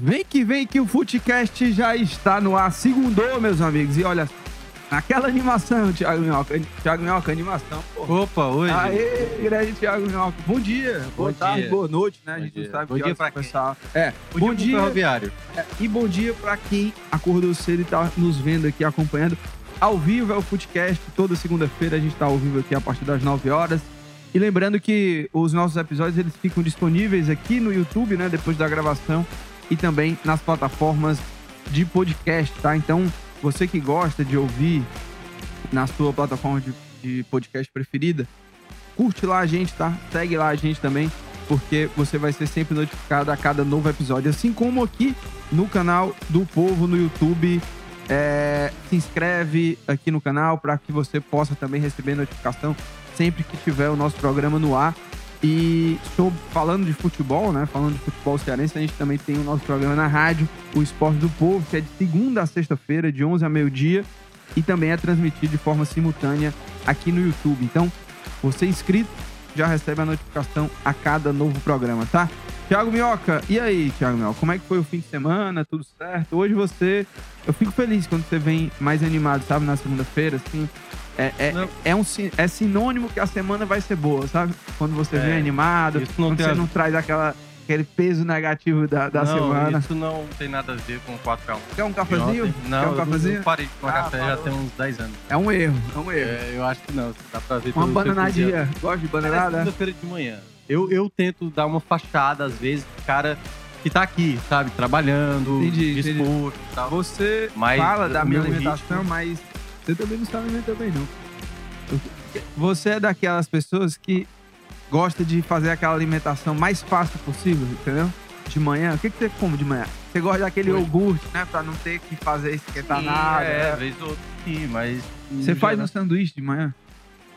Vem que vem que o Footcast já está no ar. Segundou, meus amigos. E olha, aquela animação, Thiago Minhoca. Thiago Minhoca, animação. Pô. Opa, hoje. Aê, grande Thiago Minhoca. Bom dia, boa Bom tarde, dia. boa noite, né? a Bom gente não dia. sabe Bom que dia pra começar. É, Bom, bom dia. Ferroviário. É, e bom dia pra quem acordou cedo e tá nos vendo aqui, acompanhando. Ao vivo é o Footcast, toda segunda-feira a gente tá ao vivo aqui a partir das 9 horas. E lembrando que os nossos episódios eles ficam disponíveis aqui no YouTube, né, depois da gravação e também nas plataformas de podcast, tá? Então, você que gosta de ouvir na sua plataforma de, de podcast preferida, curte lá a gente, tá? Segue lá a gente também, porque você vai ser sempre notificado a cada novo episódio. Assim como aqui no canal do Povo no YouTube. É, se inscreve aqui no canal para que você possa também receber notificação sempre que tiver o nosso programa no ar. E estou falando de futebol, né? Falando de futebol cearense, a gente também tem o nosso programa na rádio, o Esporte do Povo, que é de segunda a sexta-feira, de 11 a meio-dia, e também é transmitido de forma simultânea aqui no YouTube. Então, você inscrito já recebe a notificação a cada novo programa, tá? Tiago Minhoca, e aí, Tiago Minhoca, como é que foi o fim de semana? Tudo certo? Hoje você. Eu fico feliz quando você vem mais animado, sabe, na segunda-feira, assim. É, é, Não. é, um, é sinônimo que a semana vai ser boa, sabe? Quando você É, vem animado, quando você a- não traz aquela, aquele peso negativo da, da não, semana. isso não tem nada a ver com 4K1. Quer um cafezinho? Não, Quer um eu cafezinho? não parei de tomar Ah, café já tem uns 10 anos. É um erro, é um erro. É, eu acho que não, dá pra ver Uma bananadinha. Gosta de é bananada? segunda-feira de manhã. Eu, eu tento dar uma fachada, às vezes, pro cara que tá aqui, sabe? Trabalhando, Entendi, entendi. disposto e tal. Você Mas fala da minha alimentação, ritmo- mas você também não se alimenta bem, não. Você é daquelas pessoas que gosta de fazer aquela alimentação mais fácil possível, entendeu? De manhã. O que, que você come de manhã? Você gosta daquele Oi. iogurte, né? Pra não ter que fazer esquentar Sim, nada. É, né? vez ou outra sim, mas... Você faz um no sanduíche de manhã?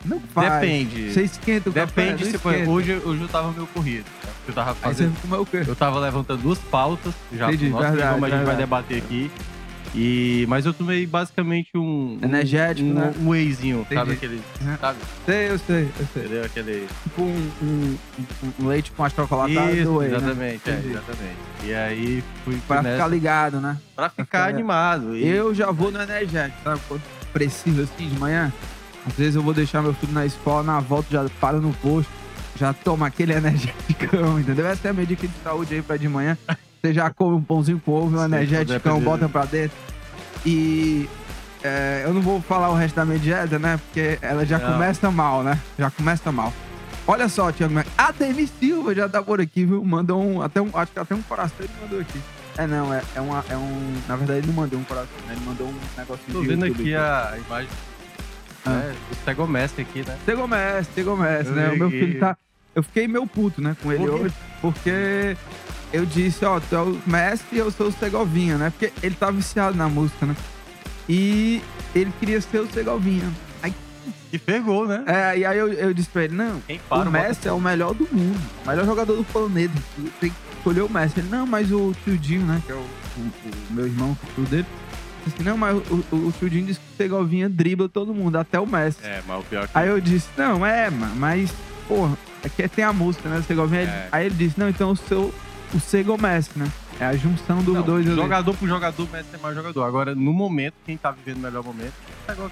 Não faz. Depende. Você esquenta o café? Depende não se. Hoje, hoje eu tava meio corrido. né? Eu tava Aí você fazendo. comeu o quê? Eu tava levantando duas pautas já Entendi, pro nosso verdade, programa, a gente vai verdade. debater aqui. E, mas eu tomei basicamente um. Energético, um, né? um wheyzinho, sabe Entendi. aquele. Uhum. Sabe? Sei, eu sei, eu sei. Entendeu? Aquele. Tipo um, um- um- leite com achocolatado Isso, do whey, né? exatamente, é, Entendi. exatamente. E aí fui, Pra nessa, ficar ligado, né? pra ficar ficar- animado. E, Eu já vou no energético, sabe? Quando preciso assim de manhã. Às vezes eu vou deixar meu filho na escola, na volta já paro no posto, já toma aquele energético, entendeu? Essa é a dica de saúde aí pra de manhã. Você já come um pãozinho com ovo, um energético, bota pra dentro. E é, eu não vou falar o resto da minha dieta, né? Porque ela já Não. começa mal, né? Já começa mal. Olha só, Tiago. A Denis Silva já tá por aqui, viu? Mandou um. Até um acho que até um coração ele mandou aqui. É, não, é, é, uma, é um. Na verdade, ele não mandou um coração, né? Ele mandou um negocinho tô vendo YouTube aqui a imagem Ah. né, do Tegomestre aqui, né? Messi, Eu né? O meu filho tá. Eu fiquei meio puto, né, com ele hoje, porque eu disse, ó, tu é o Messi e eu sou o Segovinha, né? Porque ele tá viciado na música, né? E ele queria ser o Segovinha. Aí, E pegou, né? é, e aí eu, eu disse pra ele, não, para, o Messi é o melhor do mundo, o melhor jogador do planeta. Tem que escolher o Messi. Ele, não, mas o tio Dinho, né? Que é o, o- o meu irmão, o tio dele. Disse, não, mas o, o, o tio Dinho disse que o Segovinha dribla todo mundo, até o Messi. É, mas o pior é que. Aí eu disse, não, é, mas, porra, é que tem a música, né? O Segovinha. É. Aí ele disse, não, então o seu. O Segomessi, né? É a junção dos Não, dois jogador por jogador, o Messi é mais jogador. Agora, no momento, quem tá vivendo o melhor momento é o.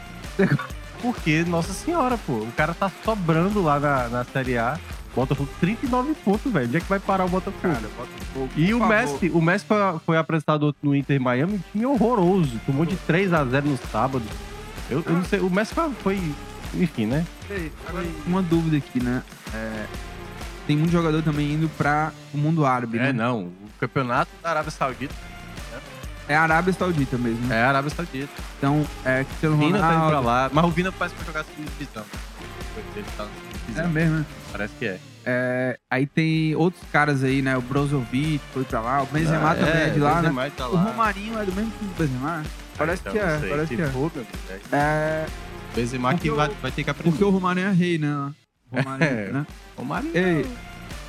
Porque, nossa senhora, pô, o cara tá sobrando lá na, na Série A. Botafogo 39 pontos, velho. Onde é que vai parar o Botafogo? Cara, Botafogo, E o favor. Messi, o Messi foi, foi apresentado no Inter Miami, um time horroroso. Tomou de 3 a 0 no sábado. Eu, eu não sei, o Messi foi, foi- enfim, né? Agora, uma dúvida aqui, né? É, tem muito jogador também indo pra o mundo árabe, É, né? não. O campeonato da Arábia Saudita É Arábia Saudita mesmo, né? é a Arábia Saudita. Então, é Cristiano O Vina tá indo pra Ronaldo. lá, mas o Vina parece que vai jogar segunda divisão. Ele tá. É mesmo, né? Parece que é. É, aí tem outros caras aí, né? O Brozovic foi pra lá, o Benzema Ah, também é de lá, né? Benzema tá O lá. Romarinho é do mesmo time do Benzema? Parece Então, que é, parece Se que é. amigo, é. É, Benzema Porque que o- vai, vai ter que aprender. porque o Romarinho é rei, né? O Romarinho, É. né? Romarinho Ei,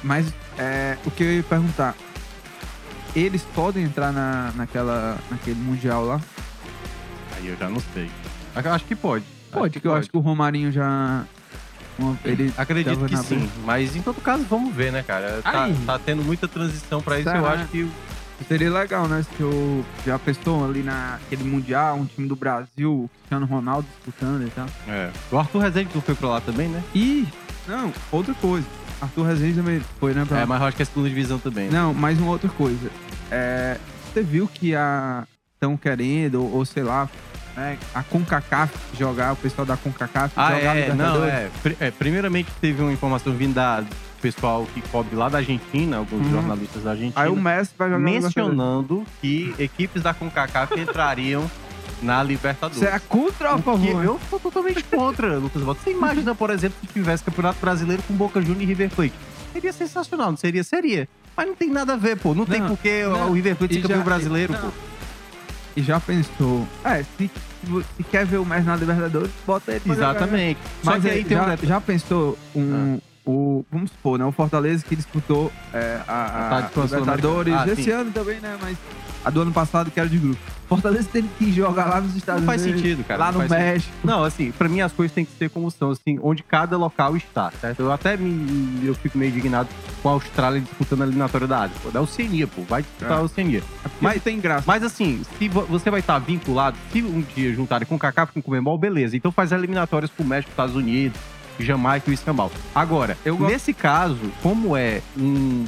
mas é, o que eu ia perguntar, eles podem entrar na, naquela, naquele Mundial lá? Aí eu já não sei. Eu Acho que pode. Pode, porque eu acho que o Romarinho já... ele Acredito que sim. Mas em todo caso, vamos ver, né, cara? Tá, tá tendo muita transição pra isso. Será? Eu acho que. Seria legal, né? Se eu já pensou ali naquele Mundial, um time do Brasil, o Cristiano Ronaldo disputando e tal. É. O Arthur Rezende não foi pra lá também, né? E, não, outra coisa. Arthur Rezende também foi, né? Pra... É, mas eu acho que é segunda divisão também. né? Não, mais uma outra coisa. É, você viu que a estão querendo, ou, ou sei lá, né, a CONCACAF jogar, o pessoal da CONCACAF Ah, jogar é, não, é. Pri- é, Primeiramente, teve uma informação vinda do pessoal que cobre lá da Argentina, alguns Uhum. jornalistas da Argentina, Aí o Messi vai jogar mencionando que equipes da CONCACAF entrariam na Libertadores. Você é contra ou a O favor? eu sou totalmente contra, Lucas Volta. Você imagina, por exemplo, se tivesse Campeonato Brasileiro com Boca Juniors e River Plate. Seria sensacional, não seria? Seria. Mas não tem nada a ver, pô. Não, tem Não, porquê não. o River Plate ser campeão já- brasileiro, não. pô. E já pensou, é, se, se quer ver o Messi na Libertadores, bota ele jogar. Exatamente. Só Mas que aí tem já, um já pensou um. Ah. O, vamos supor, né? O Fortaleza que disputou é, a, a, a Libertadores. Ah, esse sim. ano também, né? Mas a do ano passado que era de grupo. Fortaleza teve que jogar lá nos Estados Não faz Unidos. sentido, cara. lá no faz sentido. México. Não, assim, pra mim as coisas têm que ser como são, assim, onde cada local está, certo? Eu até me, eu fico meio indignado com a Austrália disputando a eliminatória da Ásia. Pô, da Oceania, pô, vai disputar É. a Oceania. Mas tem graça. Mas assim, se vo- você vai estar vinculado, se um dia juntarem com o CACAF com o Comembol, beleza. Então faz eliminatórias com o México, Estados Unidos, Jamaica e o Escambau. Agora, Eu nesse caso, como é um-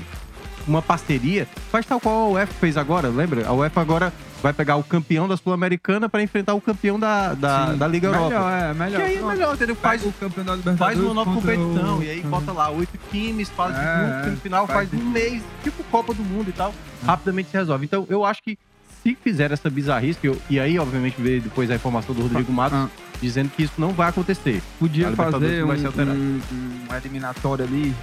uma parceria, faz tal qual a UEFA fez agora, lembra? A UEFA agora vai pegar o campeão da Sul-Americana para enfrentar o campeão da, da, Sim. da Liga melhor, Europa. é, melhor. Que aí é melhor, entendeu? Faz o campeão da Libertadores. faz uma nova competição o- e aí bota lá oito times, faz É, no final faz faz um mês, tipo Copa do Mundo e tal, rapidamente se resolve. Então eu acho que se fizer essa bizarrice, eu- e aí obviamente veio depois a informação do Rodrigo Matos Ah. dizendo que isso não vai acontecer. Podia fazer um, um, um eliminatório ali.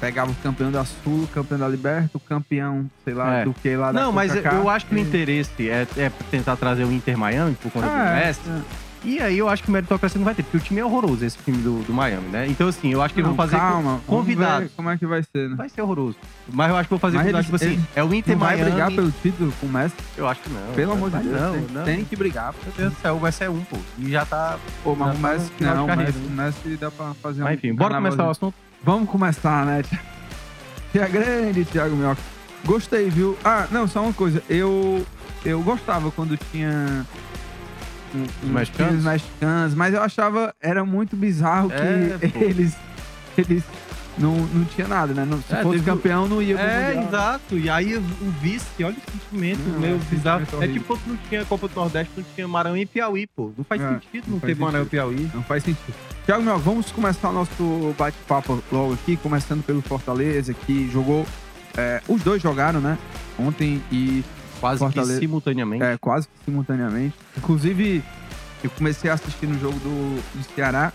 Pegava o campeão da Sul, o campeão da Liberta, o campeão, sei lá, É. do que lá da Não, mas eu- acho que o interesse é, é tentar trazer o Inter Miami por conta do É, Messi. E aí eu acho que meritocracia não vai ter, porque o time é horroroso, esse time do, do Miami, né? Então assim, eu acho que eles Não, vão fazer calma, convidados. ver Como é que vai ser, né? Vai ser horroroso. Mas eu acho que vou fazer Mas convidado, eles- tipo assim, eles é o Inter Não vai Miami. brigar pelo título com o Messi? Eu acho que não. Pelo amor de Deus. Não, tem, não. tem que brigar. Meu Deus do céu, vai ser um, pô. E já tá. Pô, mas o tá Messi, de não, o Messi, né? o Messi dá pra fazer um Mas enfim, bora começar o assunto. Vamos começar, né? Tia grande, Thiago Minhoca. Gostei, viu? Ah, não, só uma coisa. Eu, eu gostava quando tinha uns mexicanos? times mexicanos, mas eu achava era muito bizarro É, que pô. eles, eles não, não tinha nada, né? Não- se É, fosse campeão, não ia É, Mundial. exato. E aí o vice, olha o sentimento Não, meio é, bizarro. É tipo quando não tinha Copa do Nordeste, não tinha Maranhão e Piauí, pô. Não faz É, sentido não, não faz ter Maranhão e Piauí. Não faz sentido. Tiago Minhoca, vamos começar o nosso bate-papo logo aqui, começando pelo Fortaleza, que jogou. é, os dois jogaram, né? Ontem e Quase Fortaleza- que simultaneamente. É, quase que simultaneamente. Inclusive, eu comecei a assistir no jogo do, do Ceará.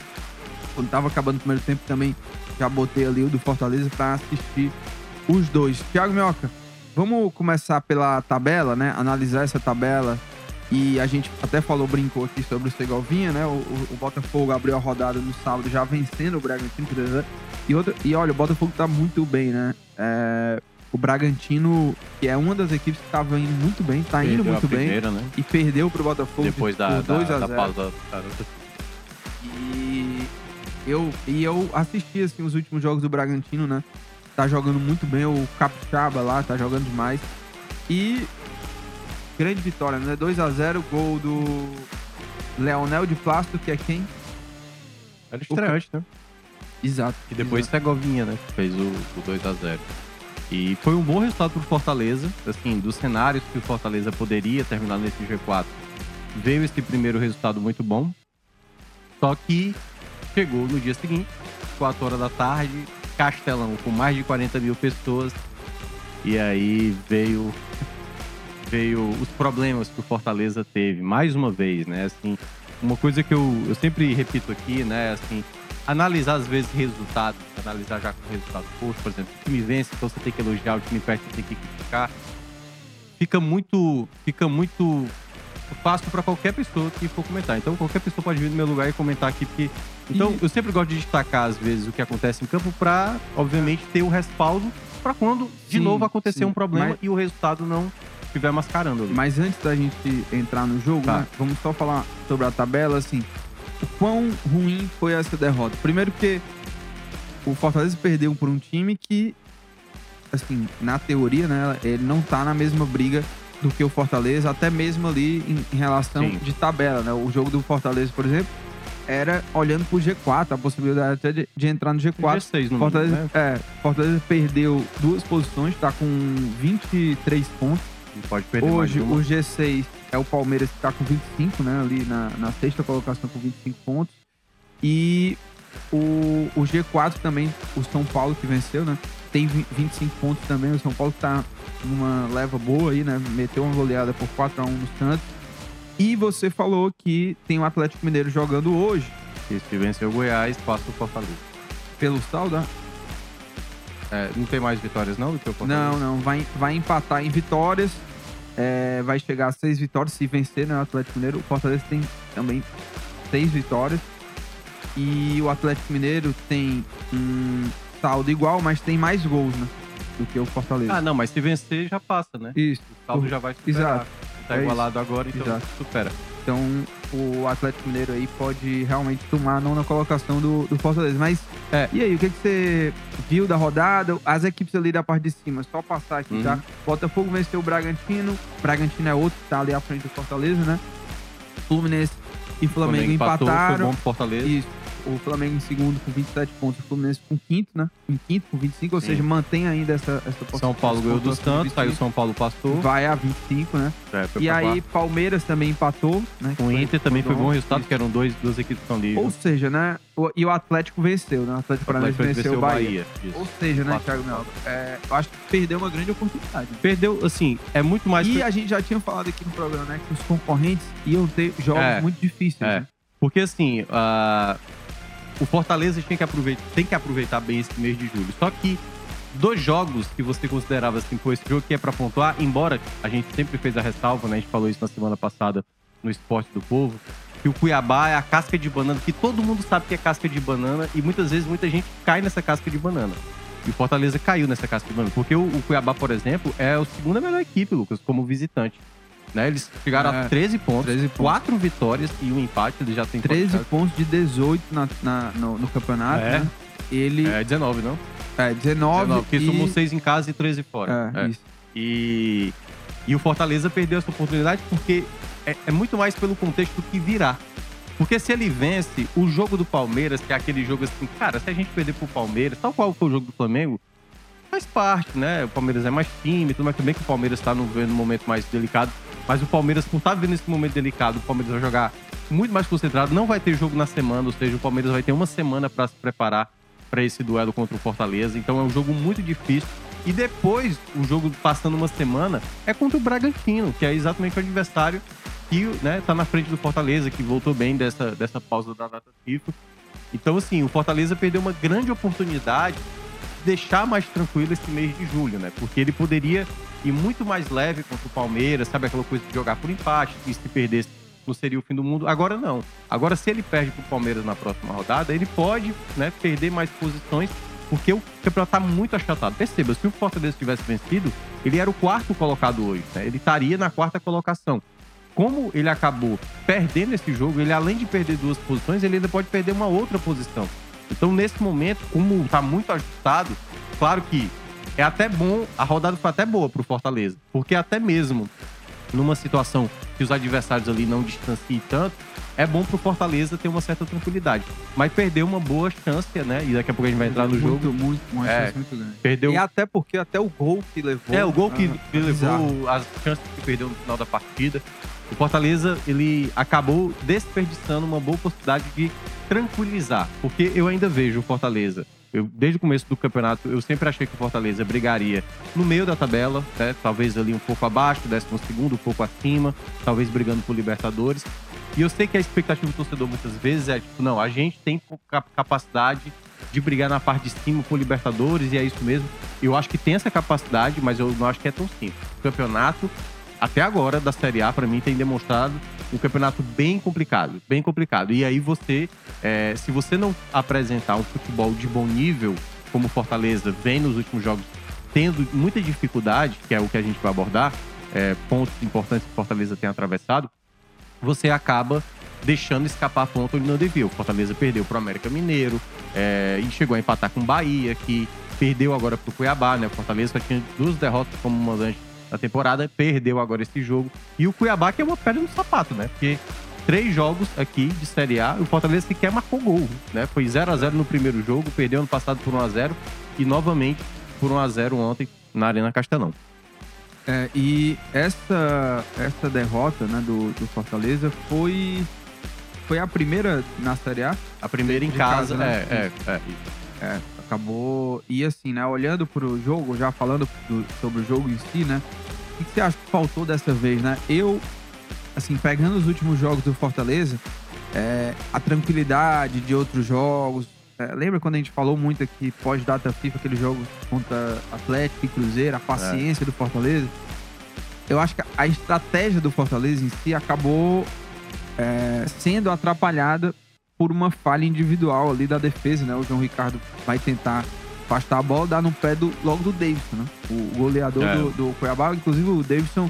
Quando tava acabando o primeiro tempo também, já botei ali o do Fortaleza pra assistir os dois. Thiago Minhoca, vamos começar pela tabela, né? Analisar essa tabela. E a gente até falou, brincou aqui sobre o Segovinha, né? O, o- o Botafogo abriu a rodada no sábado já vencendo o Bragantino. por 2 a 0. E, outra, e olha, o Botafogo tá muito bem, né? É, o Bragantino, que é uma das equipes que tava indo muito bem, tá indo Perdeu a muito bem primeira, né? e perdeu pro Botafogo Depois da, por 2 da, a da 0. pausa E eu, e eu assisti assim, os últimos jogos do Bragantino, né? Tá jogando muito bem, o Capixaba lá tá jogando demais. E grande vitória, né? 2 a 0 gol do Leonel de Plástico, que é quem? Era estreante, né? Exato. E depois Segovinha, né? Que fez o, o 2x0. E foi um bom resultado pro Fortaleza. Assim, dos cenários que o Fortaleza poderia terminar nesse G4, veio esse primeiro resultado muito bom. Só que chegou no dia seguinte, 4 horas da tarde, Castelão com mais de 40 mil pessoas. E aí veio veio os problemas que o Fortaleza teve mais uma vez, né? Assim, uma coisa que eu, eu sempre repito aqui, né? Assim, analisar às vezes resultados, analisar já com o resultado posto, por exemplo, o time vence, então você tem que elogiar, o time perde, você tem que criticar. Fica muito, fica muito fácil para qualquer pessoa que for comentar. Então qualquer pessoa pode vir no meu lugar e comentar aqui, porque então E- eu sempre gosto de destacar às vezes o que acontece em campo para, obviamente, ter o respaldo para quando de Sim, novo acontecer sim. um problema Mas- e o resultado não estiver mascarando ali. Mas antes da gente entrar no jogo, Tá. né, vamos só falar sobre a tabela, assim. O quão ruim foi essa derrota? Primeiro que o Fortaleza perdeu por um time que, assim, na teoria, né, ele não tá na mesma briga do que o Fortaleza, até mesmo ali em, relação Sim. de tabela, né? O jogo do Fortaleza, por exemplo, era olhando pro G4, a possibilidade até de, de entrar no G4. G6 no Fortaleza, mínimo, né? é, Fortaleza perdeu duas posições, tá com 23 pontos. Pode perder Hoje, o G6 é o Palmeiras que tá com 25, né? Ali na, na sexta colocação com 25 pontos. E o, o G4 também, o São Paulo que venceu, né? Tem vi- 25 pontos também. O São Paulo tá numa leva boa aí, né? Meteu uma goleada por 4x1 no Santos. E você falou que tem o Atlético Mineiro jogando hoje E se vencer o Goiás, passa o Fortaleza. pelo saldo. É, não tem mais vitórias não do que o Fortaleza? Não, não. Vai, vai empatar em vitórias. É, vai chegar a seis vitórias se vencer, né? O Atlético Mineiro. O Fortaleza tem também seis vitórias. E o Atlético Mineiro tem um saldo igual, mas tem mais gols, né? Do que o Fortaleza. Ah, não, mas se vencer já passa, né? Isso. O saldo já vai superar. Exato. Tá É igualado agora, então Exato. supera. Então o Atlético Mineiro aí pode realmente tomar a nona colocação do, do Fortaleza. Mas É. e aí, o que, que você viu da rodada? As equipes ali da parte de cima, só passar aqui, Uhum. tá? Botafogo venceu o Bragantino. Bragantino é outro que tá ali à frente do Fortaleza, né? Fluminense e Flamengo, empatou, empataram. Foi bom pro Fortaleza. Isso. O Flamengo em segundo com 27 pontos, o Fluminense com quinto, né? Em quinto com 25, ou Sim. seja, mantém ainda essa, essa São Paulo ganhou do pontuação de Santos, aí o 25. São Paulo passou. Vai a 25, né? É, E aí, quarto. Palmeiras também empatou, né? Com o Inter também foi bom resultado, que eram dois, duas equipes que estão ali. Ou seja, né? o- e o Atlético venceu, né? O Atlético Paranaense venceu, o Bahia. Isso. Ou seja, né. Thiago Melo? É, eu acho que perdeu uma grande oportunidade. né? Perdeu, assim, é muito mais. E a gente já tinha falado aqui no programa, né? Que os concorrentes iam ter jogos É. muito difíceis. É. né? Porque assim, ah, o Fortaleza tinha que aproveitar, tem que aproveitar bem esse mês de julho. Só que dois jogos que você considerava assim, pô, esse jogo que é pra pontuar, embora a gente sempre fez a ressalva, né? A gente falou isso na semana passada no Esporte do Povo, que o Cuiabá é a casca de banana, que todo mundo sabe que é casca de banana e muitas vezes muita gente cai nessa casca de banana. E o Fortaleza caiu nessa casca de banana, porque o, o Cuiabá, por exemplo, é a segunda melhor equipe, Lucas, como visitante. Né? Eles chegaram É, a 13 pontos, 13 pontos. quatro vitórias e um empate, eles já têm 13 pontos de 18 na, na- no, no campeonato, É. né? Ele É 19, não? é 19, 19, porque e... somou 6 em casa e 13 fora. É, É. isso. E, e o Fortaleza perdeu essa oportunidade porque é, é muito mais pelo contexto do que virá. Porque se ele vence o jogo do Palmeiras, que é aquele jogo assim, cara, se a gente perder pro Palmeiras, tal qual foi o jogo do Flamengo, faz parte, né? O Palmeiras é mais time, tudo mais também que o Palmeiras tá no, no momento mais delicado. Mas o Palmeiras, por estar vivendo esse momento delicado, o Palmeiras vai jogar muito mais concentrado, não vai ter jogo na semana, ou seja, o Palmeiras vai ter uma semana para se preparar para esse duelo contra o Fortaleza. Então é um jogo muito difícil. E depois, o jogo passando uma semana, é contra o Bragantino, que é exatamente o adversário que né, tá na frente do Fortaleza, que voltou bem dessa, dessa pausa da data FIFA. Então, assim, o Fortaleza perdeu uma grande oportunidade de deixar mais tranquilo esse mês de julho, né? Porque ele poderia ir muito mais leve contra o Palmeiras, sabe aquela coisa de jogar por empate, que se perdesse não seria o fim do mundo. Agora não. Agora, se ele perde pro Palmeiras na próxima rodada, ele pode né, perder mais posições, porque o campeonato tá muito achatado. Perceba, se o Fortaleza tivesse vencido, ele era o quarto colocado hoje, né? Ele estaria na quarta colocação. Como ele acabou perdendo esse jogo, ele além de perder duas posições, ele ainda pode perder uma outra posição. Então, nesse momento, como tá muito ajustado, claro que é até bom, a rodada foi até boa pro Fortaleza, porque até mesmo numa situação que os adversários ali não distanciem tanto, é bom pro Fortaleza ter uma certa tranquilidade. Mas perdeu uma boa chance, né? E daqui a pouco a gente vai entrar no muito, jogo. Muito, uma É. chance muito grande. Perdeu E até porque até o gol que levou. é, o gol que, ah, que levou as chances que perdeu no final da partida. O Fortaleza, ele acabou desperdiçando uma boa oportunidade de tranquilizar. Porque eu ainda vejo o Fortaleza. Eu, desde o começo do campeonato, eu sempre achei que o Fortaleza brigaria no meio da tabela, né? talvez ali um pouco abaixo, décimo segundo, um pouco acima, talvez brigando por Libertadores. E eu sei que a expectativa do torcedor muitas vezes é tipo, não, a gente tem ca- capacidade de brigar na parte de cima por Libertadores e é isso mesmo. Eu acho que tem essa capacidade, mas eu não acho que é tão simples. O campeonato, até agora, da Série A, para mim, tem demonstrado um campeonato bem complicado, bem complicado. E aí você, é, se você não apresentar um futebol de bom nível, como Fortaleza vem nos últimos jogos tendo muita dificuldade, que é o que a gente vai abordar, é, pontos importantes que Fortaleza tem atravessado, você acaba deixando escapar ponto onde não devia. O Fortaleza perdeu para o América Mineiro é, e chegou a empatar com o Bahia, que perdeu agora para o Cuiabá, né? O Fortaleza tinha duas derrotas como mandante na temporada, perdeu agora esse jogo. E o Cuiabá que é uma pedra no sapato, né? Porque três jogos aqui de Série A, o Fortaleza sequer marcou gol, né? Foi 0 a 0 no primeiro jogo, perdeu ano passado por 1 a 0 e novamente por 1 a 0 ontem na Arena Castelão. É, e essa, essa derrota né, do, do Fortaleza foi, foi a primeira na Série A. A primeira em casa, casa, né? é, é, é. É, acabou. E assim, né? Olhando pro jogo, já falando do- sobre o jogo em si, né? O que, você acha que faltou dessa vez, né? Eu, assim, pegando os últimos jogos do Fortaleza, é, a tranquilidade de outros jogos. é, lembra quando a gente falou muito aqui, pós-data FIFA, aquele jogo contra Atlético e Cruzeiro, a paciência do Fortaleza? Eu acho que a estratégia do Fortaleza em si acabou é, sendo atrapalhada por uma falha individual ali da defesa, né? O João Ricardo vai tentar afastar a bola, dar no pé do, logo do Davidson, né? O goleador É. do, do Cuiabá. Inclusive, o Davidson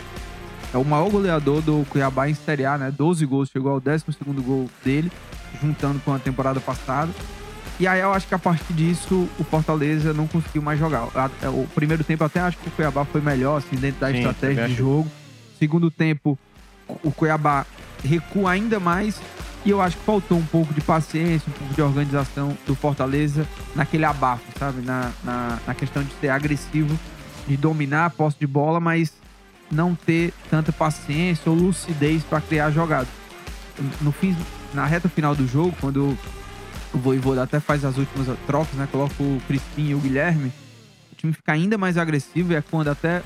é o maior goleador do Cuiabá em Série A, né? 12 gols, chegou ao 12 gol dele, juntando com a temporada passada. E aí eu acho que a partir disso o Fortaleza não conseguiu mais jogar. A- O primeiro tempo até acho que o Cuiabá foi melhor, assim, dentro da Sim, estratégia de jogo. Segundo tempo, o Cuiabá recua ainda mais. E eu acho que faltou um pouco de paciência, um pouco de organização do Fortaleza naquele abafo, sabe? Na, na, na questão de ser agressivo, de dominar a posse de bola, mas não ter tanta paciência ou lucidez para criar jogadas. No fim, na reta final do jogo, quando o Voivoda até faz as últimas trocas, né? Coloca o Crispim e o Guilherme, o time fica ainda mais agressivo e é quando até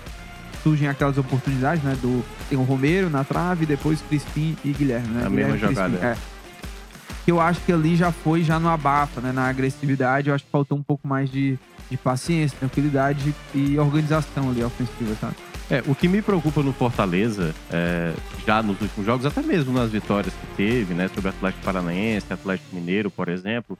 surgem aquelas oportunidades, né? Do, tem o Romero na trave, depois Crispim e Guilherme, né? A Guilherme mesma jogada, é. Que eu acho que ali já foi, já no abafa, né? Na agressividade, eu acho que faltou um pouco mais de, de paciência, tranquilidade e organização ali ofensiva, sabe? É, o que me preocupa no Fortaleza, é, já nos últimos jogos, até mesmo nas vitórias que teve, né, sobre Atlético Paranaense, Atlético Mineiro, por exemplo,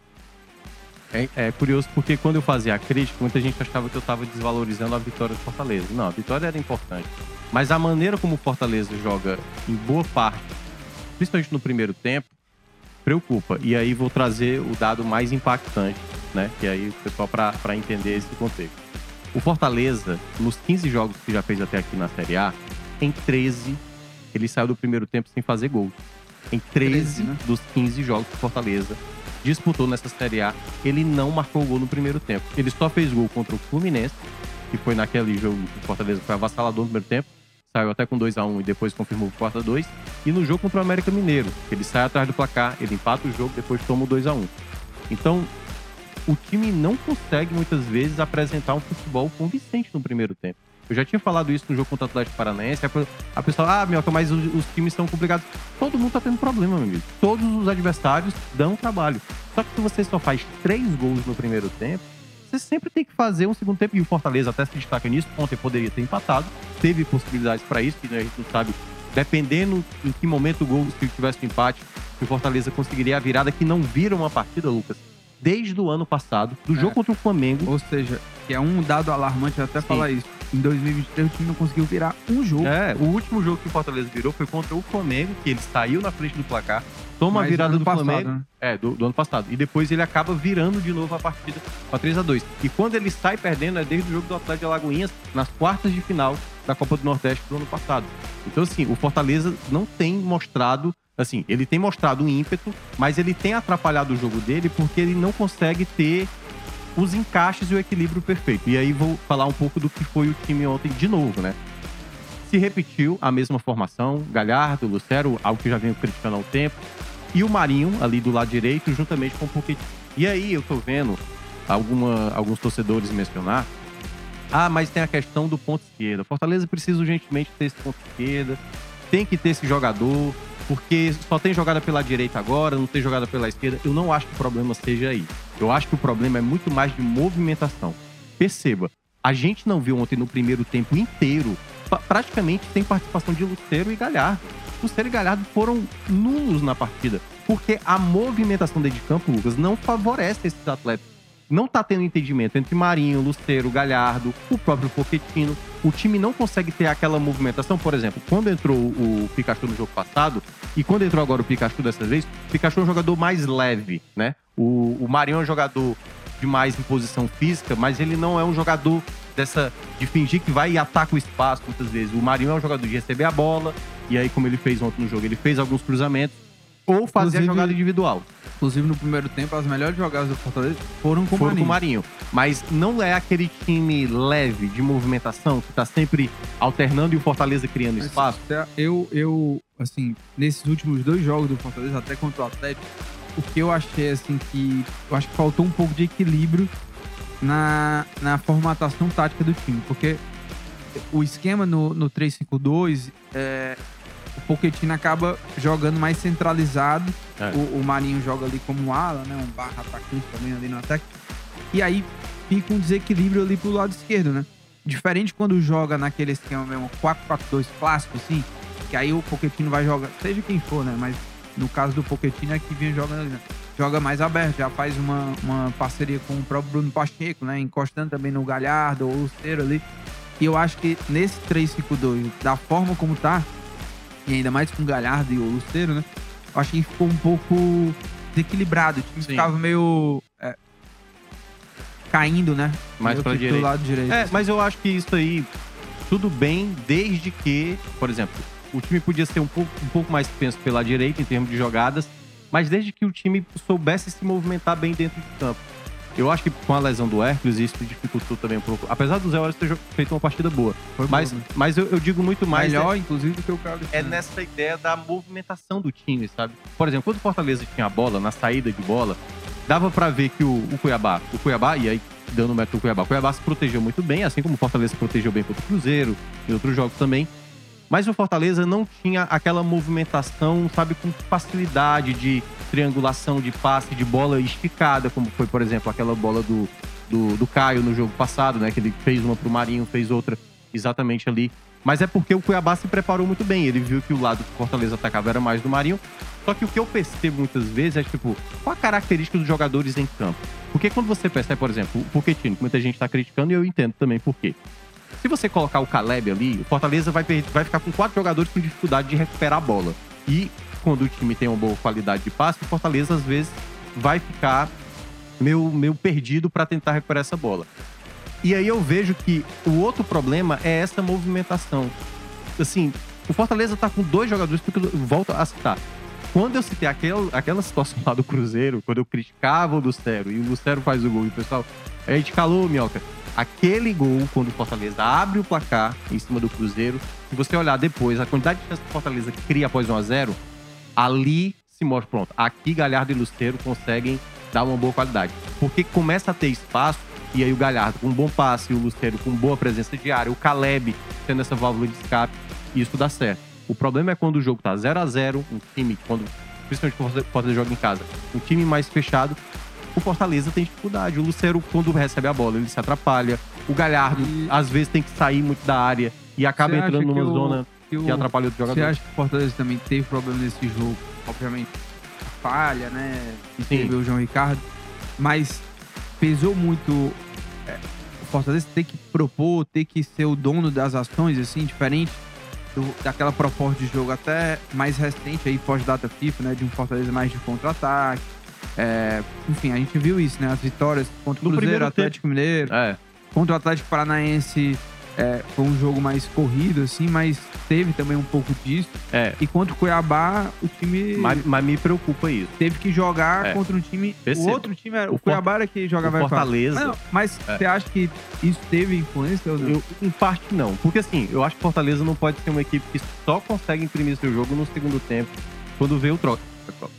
é, é curioso porque quando eu fazia a crítica, muita gente achava que eu estava desvalorizando a vitória do Fortaleza. Não, a vitória era importante. Mas a maneira como o Fortaleza joga em boa parte, principalmente no primeiro tempo, preocupa. E aí vou trazer o dado mais impactante, né? Que aí o pessoal para entender esse contexto. O Fortaleza, nos 15 jogos que já fez até aqui na Série A, em 13 ele saiu do primeiro tempo sem fazer gol. Em 13, 13, né? dos 15 jogos que o Fortaleza disputou nessa Série A, ele não marcou gol no primeiro tempo. Ele só fez gol contra o Fluminense, que foi naquele jogo que o Fortaleza foi avassalador no primeiro tempo, saiu até com 2 a 1 e depois confirmou o 4 a 2 E no jogo contra o América Mineiro, ele sai atrás do placar, ele empata o jogo, depois toma o 2 a 1 Então, o time não consegue muitas vezes apresentar um futebol convincente no primeiro tempo. Eu já tinha falado isso no jogo contra o Atlético Paranaense. A pessoa, ah, Mioca, mas os, os times são complicados. Todo mundo tá tendo problema, meu amigo. Todos os adversários dão trabalho. Só que se você só faz três gols no primeiro tempo, você sempre tem que fazer um segundo tempo. E o Fortaleza até se destaca nisso. Ontem poderia ter empatado. Teve possibilidades para isso, que a gente não sabe, dependendo em que momento o gol, se tivesse um empate, o Fortaleza conseguiria a virada, que não vira uma partida, Lucas. Desde o ano passado, do É. jogo contra o Flamengo, Ou seja, que é um dado alarmante até Sim. falar isso. Em 2023 o time não conseguiu virar um jogo. É, o último jogo que o Fortaleza virou foi contra o Flamengo, que ele saiu na frente do placar, toma a virada do passado, Flamengo. né? É, do, do ano passado. E depois ele acaba virando de novo a partida para 3 a 2 E quando ele sai perdendo é desde o jogo do Atlético de Alagoinhas, nas quartas de final da Copa do Nordeste do ano passado. Então, assim, o Fortaleza não tem mostrado. Assim, ele tem mostrado um ímpeto, mas ele tem atrapalhado o jogo dele porque ele não consegue ter os encaixes e o equilíbrio perfeito. E aí vou falar um pouco do que foi o time ontem de novo, né? Se repetiu a mesma formação, Galhardo, Lucero, algo que já venho criticando há um tempo, e o Marinho ali do lado direito, juntamente com o Pochettino. E aí eu tô vendo alguma, alguns torcedores mencionar, ah, mas tem a questão do ponto esquerda. Fortaleza precisa urgentemente ter esse ponto esquerda, tem que ter esse jogador. Porque só tem jogada pela direita agora, não tem jogada pela esquerda. Eu não acho que o problema seja aí. Eu acho que o problema é muito mais de movimentação. Perceba, a gente não viu ontem no primeiro tempo inteiro, praticamente sem participação de Luceiro e Galhardo. Luceiro e Galhardo foram nulos na partida, porque a movimentação dentro de campo, Lucas, não favorece esses atletas. Não tá tendo entendimento entre Marinho, Luceiro, Galhardo, o próprio Pochettino. O time não consegue ter aquela movimentação. Por exemplo, quando entrou o Pikachu no jogo passado e quando entrou agora o Pikachu dessa vez, o Pikachu é um jogador mais leve, né? O, o Marinho é um jogador de mais imposição física, mas ele não é um jogador dessa de fingir que vai e ataca o espaço muitas vezes. O Marinho é um jogador de receber a bola, e aí, como ele fez ontem no jogo, ele fez alguns cruzamentos, ou fazer a Inclusive- jogada individual. Inclusive, no primeiro tempo, as melhores jogadas do Fortaleza foram com foram Marinho. com o Marinho. Mas não é aquele time leve de movimentação que tá sempre alternando e o Fortaleza criando Mas, espaço. Eu, eu, assim, nesses últimos dois jogos do Fortaleza, até contra o Atlético, o que eu achei, assim, que eu acho que faltou um pouco de equilíbrio na, na formatação tática do time. Porque o esquema no, no 3-5-2, é, Pochettino acaba jogando mais centralizado. É. O, o Marinho joga ali como um ala, né? Um barra atacante também ali no ataque. E aí fica um desequilíbrio ali pro lado esquerdo, né? Diferente quando joga naquele esquema mesmo 4-4-2 clássico, assim, que aí o Pochettino vai jogar, seja quem for, né? Mas no caso do Pochettino é que vinha jogando ali, né? Joga mais aberto, já faz uma, uma parceria com o próprio Bruno Pacheco, né? Encostando também no Galhardo ou Luceiro ali. E eu acho que nesse 3-5-2, da forma como tá, e ainda mais com o Galhardo e o Luceiro, né? Eu acho que ficou um pouco desequilibrado. O time Sim. ficava meio. é, caindo, né? Mais que direita. Do lado direito. É, mas eu acho que isso aí, tudo bem, desde que, por exemplo, o time podia ser um pouco, um pouco mais penso pela direita em termos de jogadas, mas desde que o time soubesse se movimentar bem dentro de campo. Eu acho que com a lesão do Hércules, isso dificultou também um pouco. Apesar do Zé Horas ter feito uma partida boa. Foi Mas, bom, né? mas eu, eu digo muito mais. Melhor, inclusive, do que o Carlos. é nessa ideia da movimentação do time, sabe? Por exemplo, quando o Fortaleza tinha a bola, na saída de bola, dava pra ver que o, o Cuiabá, o Cuiabá, e aí dando mérito ao Cuiabá, o Cuiabá se protegeu muito bem, assim como o Fortaleza se protegeu bem contra o Cruzeiro e outros jogos também. Mas o Fortaleza não tinha aquela movimentação, sabe, com facilidade de triangulação, de passe, de bola esticada, como foi, por exemplo, aquela bola do, do, do Caio no jogo passado, né? Que ele fez uma pro Marinho, fez outra exatamente ali. Mas é porque o Cuiabá se preparou muito bem. Ele viu que o lado que o Fortaleza atacava era mais do Marinho. Só que o que eu percebo muitas vezes é, tipo, qual a característica dos jogadores em campo? Porque quando você percebe, por exemplo, o Pochettino, que muita gente tá criticando, e eu entendo também por quê. Se você colocar o Caleb ali, o Fortaleza vai, vai ficar com quatro jogadores com dificuldade de recuperar a bola. E quando o time tem uma boa qualidade de passe, o Fortaleza às vezes vai ficar meio, meio perdido para tentar recuperar essa bola. E aí eu vejo que o outro problema é essa movimentação. Assim, o Fortaleza tá com dois jogadores, porque eu volto a citar. Quando eu citei aquela, aquela situação lá do Cruzeiro, quando eu criticava o Lucero e o Lucero faz o gol e o pessoal. A gente calou, Minhoca. Aquele gol, quando o Fortaleza abre o placar em cima do Cruzeiro, se você olhar depois, a quantidade de chance que o Fortaleza cria após 1x0, ali se mostra, pronto, aqui Galhardo e Luceiro conseguem dar uma boa qualidade. Porque começa a ter espaço, e aí o Galhardo com um bom passe, o Luceiro com boa presença de área, o Caleb tendo essa válvula de escape, isso dá certo. O problema é quando o jogo tá 0 a 0 um time, quando, principalmente quando o Fortaleza joga em casa, um time mais fechado, o Fortaleza tem dificuldade. O Lucero, quando recebe a bola, ele se atrapalha. O Galhardo, E- às vezes, tem que sair muito da área e acaba Você entrando numa o- zona que o- que atrapalha outro Você jogador. acha que o Fortaleza também teve problema nesse jogo? Obviamente, falha, né? E teve o João Ricardo. Mas pesou muito é, o Fortaleza ter que propor, ter que ser o dono das ações, assim, diferente do- daquela proposta de jogo até mais recente aí, pós-data FIFA, né? De um Fortaleza mais de contra-ataque. É, enfim, a gente viu isso, né? As vitórias contra o No Cruzeiro, Atlético Mineiro. É, Contra o Atlético Paranaense é, foi um jogo mais corrido, assim, mas teve também um pouco disso. é. E contra o Cuiabá, o time Mas, mas me preocupa isso. teve que jogar É. contra um time. Perceba. O outro time era. O, O Cuiabá era que jogava. Fortaleza- Não, mas É. você acha que isso teve influência ou não? Eu, em parte não. Porque assim, eu acho que Fortaleza não pode ser uma equipe que só consegue imprimir seu jogo no segundo tempo quando vê o troca.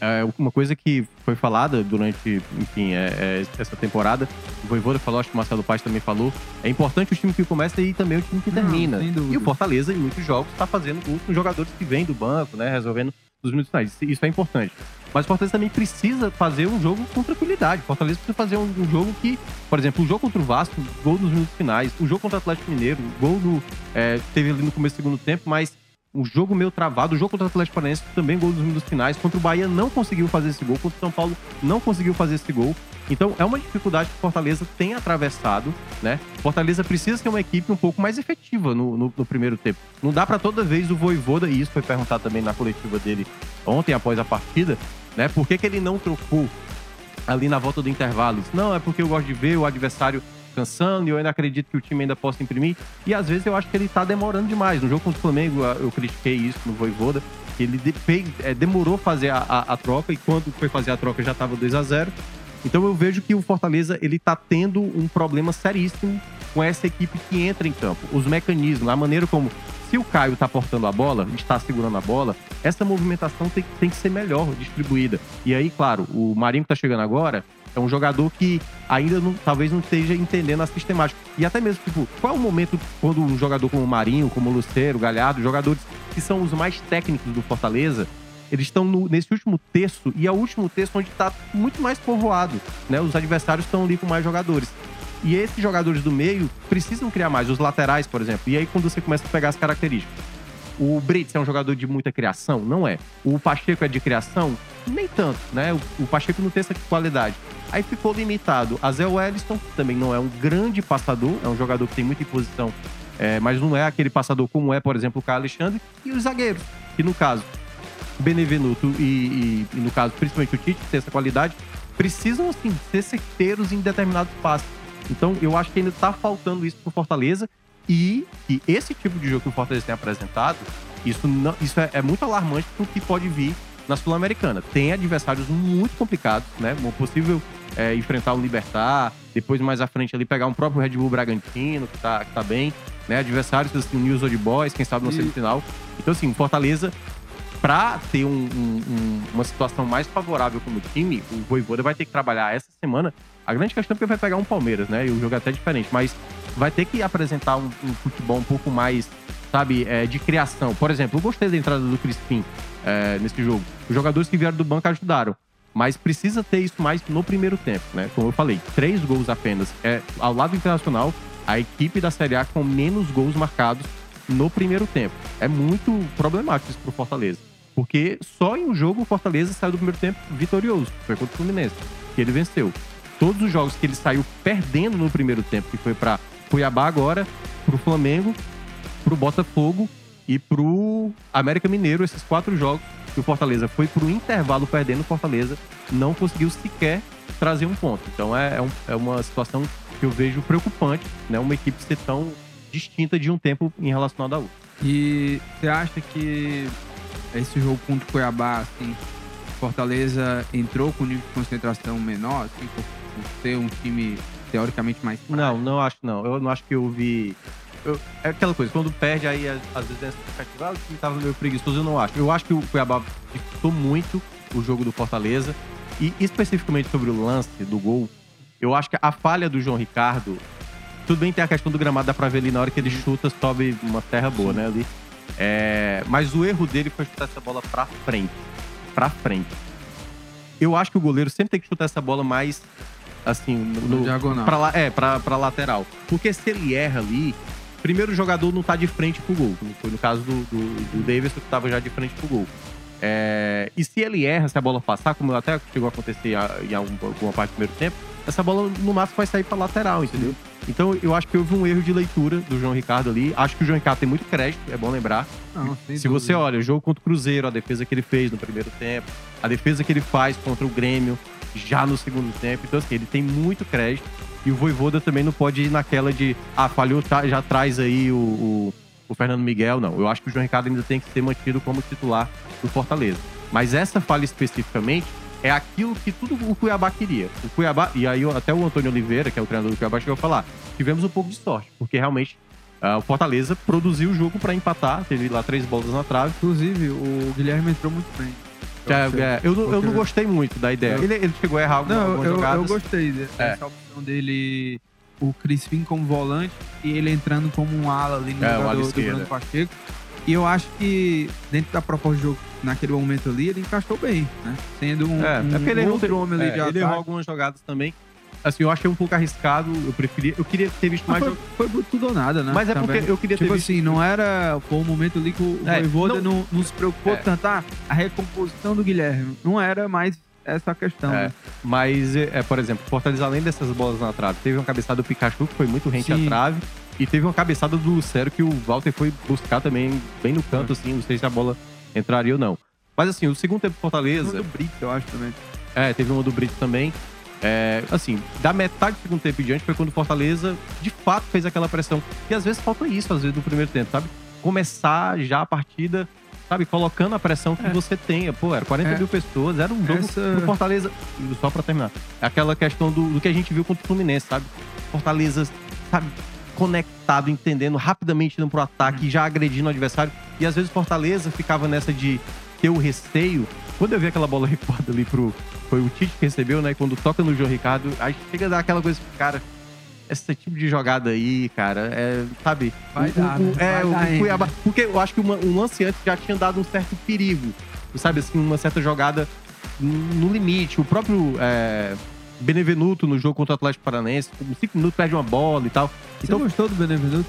É uma coisa que foi falada durante, enfim, é, é, essa temporada. O Voivoda falou, acho que o Marcelo Paz também falou. É importante o time que começa e também o time que Não, termina. dúvida. E o Fortaleza, em muitos jogos, está fazendo gols com jogadores que vêm do banco, né? Resolvendo dos minutos finais. Isso- é importante. Mas o Fortaleza também precisa fazer um jogo com tranquilidade. O Fortaleza precisa fazer um, um jogo que, por exemplo, o jogo contra o Vasco, gol nos minutos finais. O jogo contra o Atlético Mineiro, gol no, é, teve ali no começo do segundo tempo, mas um jogo meio travado. O jogo contra o Atlético Paranaense também gol nos minutos finais. Contra o Bahia não conseguiu fazer esse gol. Contra o São Paulo não conseguiu fazer esse gol. Então é uma dificuldade que o Fortaleza tem atravessado, né? Fortaleza precisa ser uma equipe um pouco mais efetiva no, no- no primeiro tempo. Não dá pra toda vez o Voivoda, e isso foi perguntado também na coletiva dele ontem após a partida, né? Por que, que ele não trocou ali na volta do intervalo? Não, é porque eu gosto de ver o adversário cansando e eu ainda acredito que o time ainda possa imprimir. E às vezes eu acho que ele tá demorando demais. No jogo contra o Flamengo, eu critiquei isso no Voivoda. Ele é, demorou fazer a, a- a troca e quando foi fazer a troca já tava 2 a 0 Então eu vejo que o Fortaleza ele tá tendo um problema seríssimo com essa equipe que entra em campo. Os mecanismos, a maneira como. Se o Caio tá portando a bola, está segurando a bola, essa movimentação tem, tem que ser melhor distribuída. E aí, claro, o Marinho que tá chegando agora é um jogador que ainda não, talvez não esteja entendendo a sistemática. E até mesmo, tipo, qual é o momento quando um jogador como o Marinho, como o Luceiro, o Galhardo, jogadores que são os mais técnicos do Fortaleza, eles estão nesse último terço, e é o último terço onde está muito mais povoado, né? Os adversários estão ali com mais jogadores. E esses jogadores do meio precisam criar mais, os laterais, por exemplo. E aí, quando você começa a pegar as características. O Brits é um jogador de muita criação? Não é. O Pacheco é de criação? Nem tanto, né? O, o Pacheco não tem essa qualidade. Aí ficou limitado a Zé Wellington, também não é um grande passador, é um jogador que tem muita imposição, é, mas não é aquele passador como é, por exemplo, o Caio Alexandre. E os zagueiros, que no caso, Benevenuto e, e- e, no caso, principalmente o Tite, que tem essa qualidade, precisam, assim, ser certeiros em determinados passos. Então, eu acho que ainda tá faltando isso pro Fortaleza e que esse tipo de jogo que o Fortaleza tem apresentado, isso, não, isso é, é muito alarmante pro que pode vir na Sul-Americana. Tem adversários muito complicados, né? Um possível é, enfrentar o Libertar, depois mais à frente ali pegar um próprio Red Bull Bragantino, que tá, que tá bem, né? Adversários assim, o News Old Boys, quem sabe no E- semifinal. Então, assim, o Fortaleza, pra ter um- um- um- uma situação mais favorável como time, o Voivoda vai ter que trabalhar essa semana. A grande questão é que vai pegar um Palmeiras, né? E o jogo é até diferente, mas vai ter que apresentar um, um futebol um pouco mais, sabe, é, de criação. Por exemplo, eu gostei da entrada do Crispim é, nesse jogo. Os jogadores que vieram do banco ajudaram. Mas precisa ter isso mais no primeiro tempo, né? Como eu falei, três gols apenas. É, ao lado internacional, a equipe da Série A com menos gols marcados no primeiro tempo. É muito problemático isso pro Fortaleza. Porque só em um jogo o Fortaleza saiu do primeiro tempo vitorioso. Foi contra o Fluminense, que ele venceu. Todos os jogos que ele saiu perdendo no primeiro tempo, que foi para Cuiabá agora, pro Flamengo, pro Botafogo e pro América Mineiro, esses quatro jogos que o Fortaleza foi pro intervalo perdendo, o Fortaleza não conseguiu sequer trazer um ponto. Então é, é um- é uma situação que eu vejo preocupante, né? Uma equipe ser tão distinta de um tempo em relação à da outra. E você acha que esse jogo contra o Cuiabá, assim, Fortaleza entrou com nível de concentração menor, assim, ser um time teoricamente mais fraco? Não, não acho não. Eu não acho que eu vi. eu- é aquela coisa, quando perde, aí às vezes é expectativa, ah, o time tava meio preguiçoso, eu não acho. Eu acho que o Cuiabá dificultou muito o jogo do Fortaleza. E especificamente sobre o lance do gol, eu acho que a falha do João Ricardo. Tudo bem, tem a questão do gramado, dá pra ver ali na hora que ele chuta, sobe uma terra boa, né? Ali. É, mas o erro dele foi chutar essa bola pra frente. Pra frente. Eu acho que o goleiro sempre tem que chutar essa bola mais assim, no, No diagonal. Pra, é, pra, pra lateral. Porque se ele erra ali, primeiro o jogador não tá de frente pro gol. Foi no caso do, do, do Davidson, que tava já de frente pro gol. É, e se ele erra, se a bola passar, como até chegou a acontecer em algum- alguma parte do primeiro tempo, essa bola no máximo vai sair pra lateral, entendeu? Então eu acho que houve um erro de leitura do João Ricardo ali. Acho que o João Ricardo tem muito crédito, é bom lembrar. Não, Se você olha o jogo contra o Cruzeiro, a defesa que ele fez no primeiro tempo, a defesa que ele faz contra o Grêmio já no segundo tempo. Então, assim, ele tem muito crédito. E o Voivoda também não pode ir naquela de, ah, falhou, tá- já traz aí o, o, o Fernando Miguel. Não, eu acho que o João Ricardo ainda tem que ser mantido como titular do Fortaleza. Mas essa falha especificamente é aquilo que tudo o Cuiabá queria. O Cuiabá, e aí até o Antônio Oliveira, que é o treinador do Cuiabá, chegou a falar: tivemos um pouco de sorte, porque realmente ah, o Fortaleza produziu o jogo para empatar, teve lá três bolas na trave. Inclusive, o Guilherme entrou muito bem. Eu É, é, eu, não, eu não gostei muito da ideia. Eu- Ele, ele chegou a errar algumas, Não, algumas eu, eu jogadas. gostei de- É. dessa opção dele, o Crispim como volante e ele entrando como um ala ali no É, ala do. Bruno Pacheco. E eu acho que dentro da proposta de jogo, naquele momento ali, ele encaixou bem, né? Sendo um, É, um é porque ele outro homem ali é, de ele errou ataque. algumas jogadas também. Assim, eu achei um pouco arriscado. Eu preferia. Eu queria ter visto Mas mais foi, jogo. foi por tudo ou nada, né? Mas é Também. porque eu queria ter Tipo visto. assim, não era. Foi um momento ali que o É, Voivoda não- não, não se preocupou É. tanto. Ah, a recomposição do Guilherme. Não era mais essa a questão. É, né? Mas, é, por exemplo, Fortaleza, além dessas bolas na trave, teve uma cabeçada do Pikachu, que foi muito rente à Sim. trave. E teve uma cabeçada do Lucero que o Walter foi buscar também bem no canto, É. assim. Não sei se a bola entraria ou não. Mas assim, o segundo tempo Fortaleza. do Brito, eu acho também. É, teve uma do Brito também. É, assim, da metade do segundo tempo em diante foi quando o Fortaleza, de fato, fez aquela pressão. E às vezes falta isso, às vezes, no primeiro tempo, sabe? Começar já a partida, sabe? Colocando a pressão que É. você tenha. Pô, era 40 É. mil pessoas, era um jogo Essa- do Fortaleza. Só pra terminar. É aquela questão do, do que a gente viu contra o Fluminense, sabe? Fortaleza, sabe? Conectado, entendendo, rapidamente indo pro ataque, já agredindo o adversário. E às vezes o Fortaleza ficava nessa de ter o receio. Quando eu vi aquela bola recuada ali pro. Foi o Tite que recebeu, né? Quando toca no João Ricardo, aí chega a dar aquela coisa, cara. Esse tipo de jogada aí, cara, é, sabe? Vai o, dar, o- né? é, Vai o? Cuiabá. Porque eu acho que uma, um lance antes já tinha dado um certo perigo. Sabe, assim, uma certa jogada no limite. O próprio é, Benevenuto no jogo contra o Atlético Paranaense, com cinco minutos perde uma bola e tal. Você Então, gostou do Benevenuto?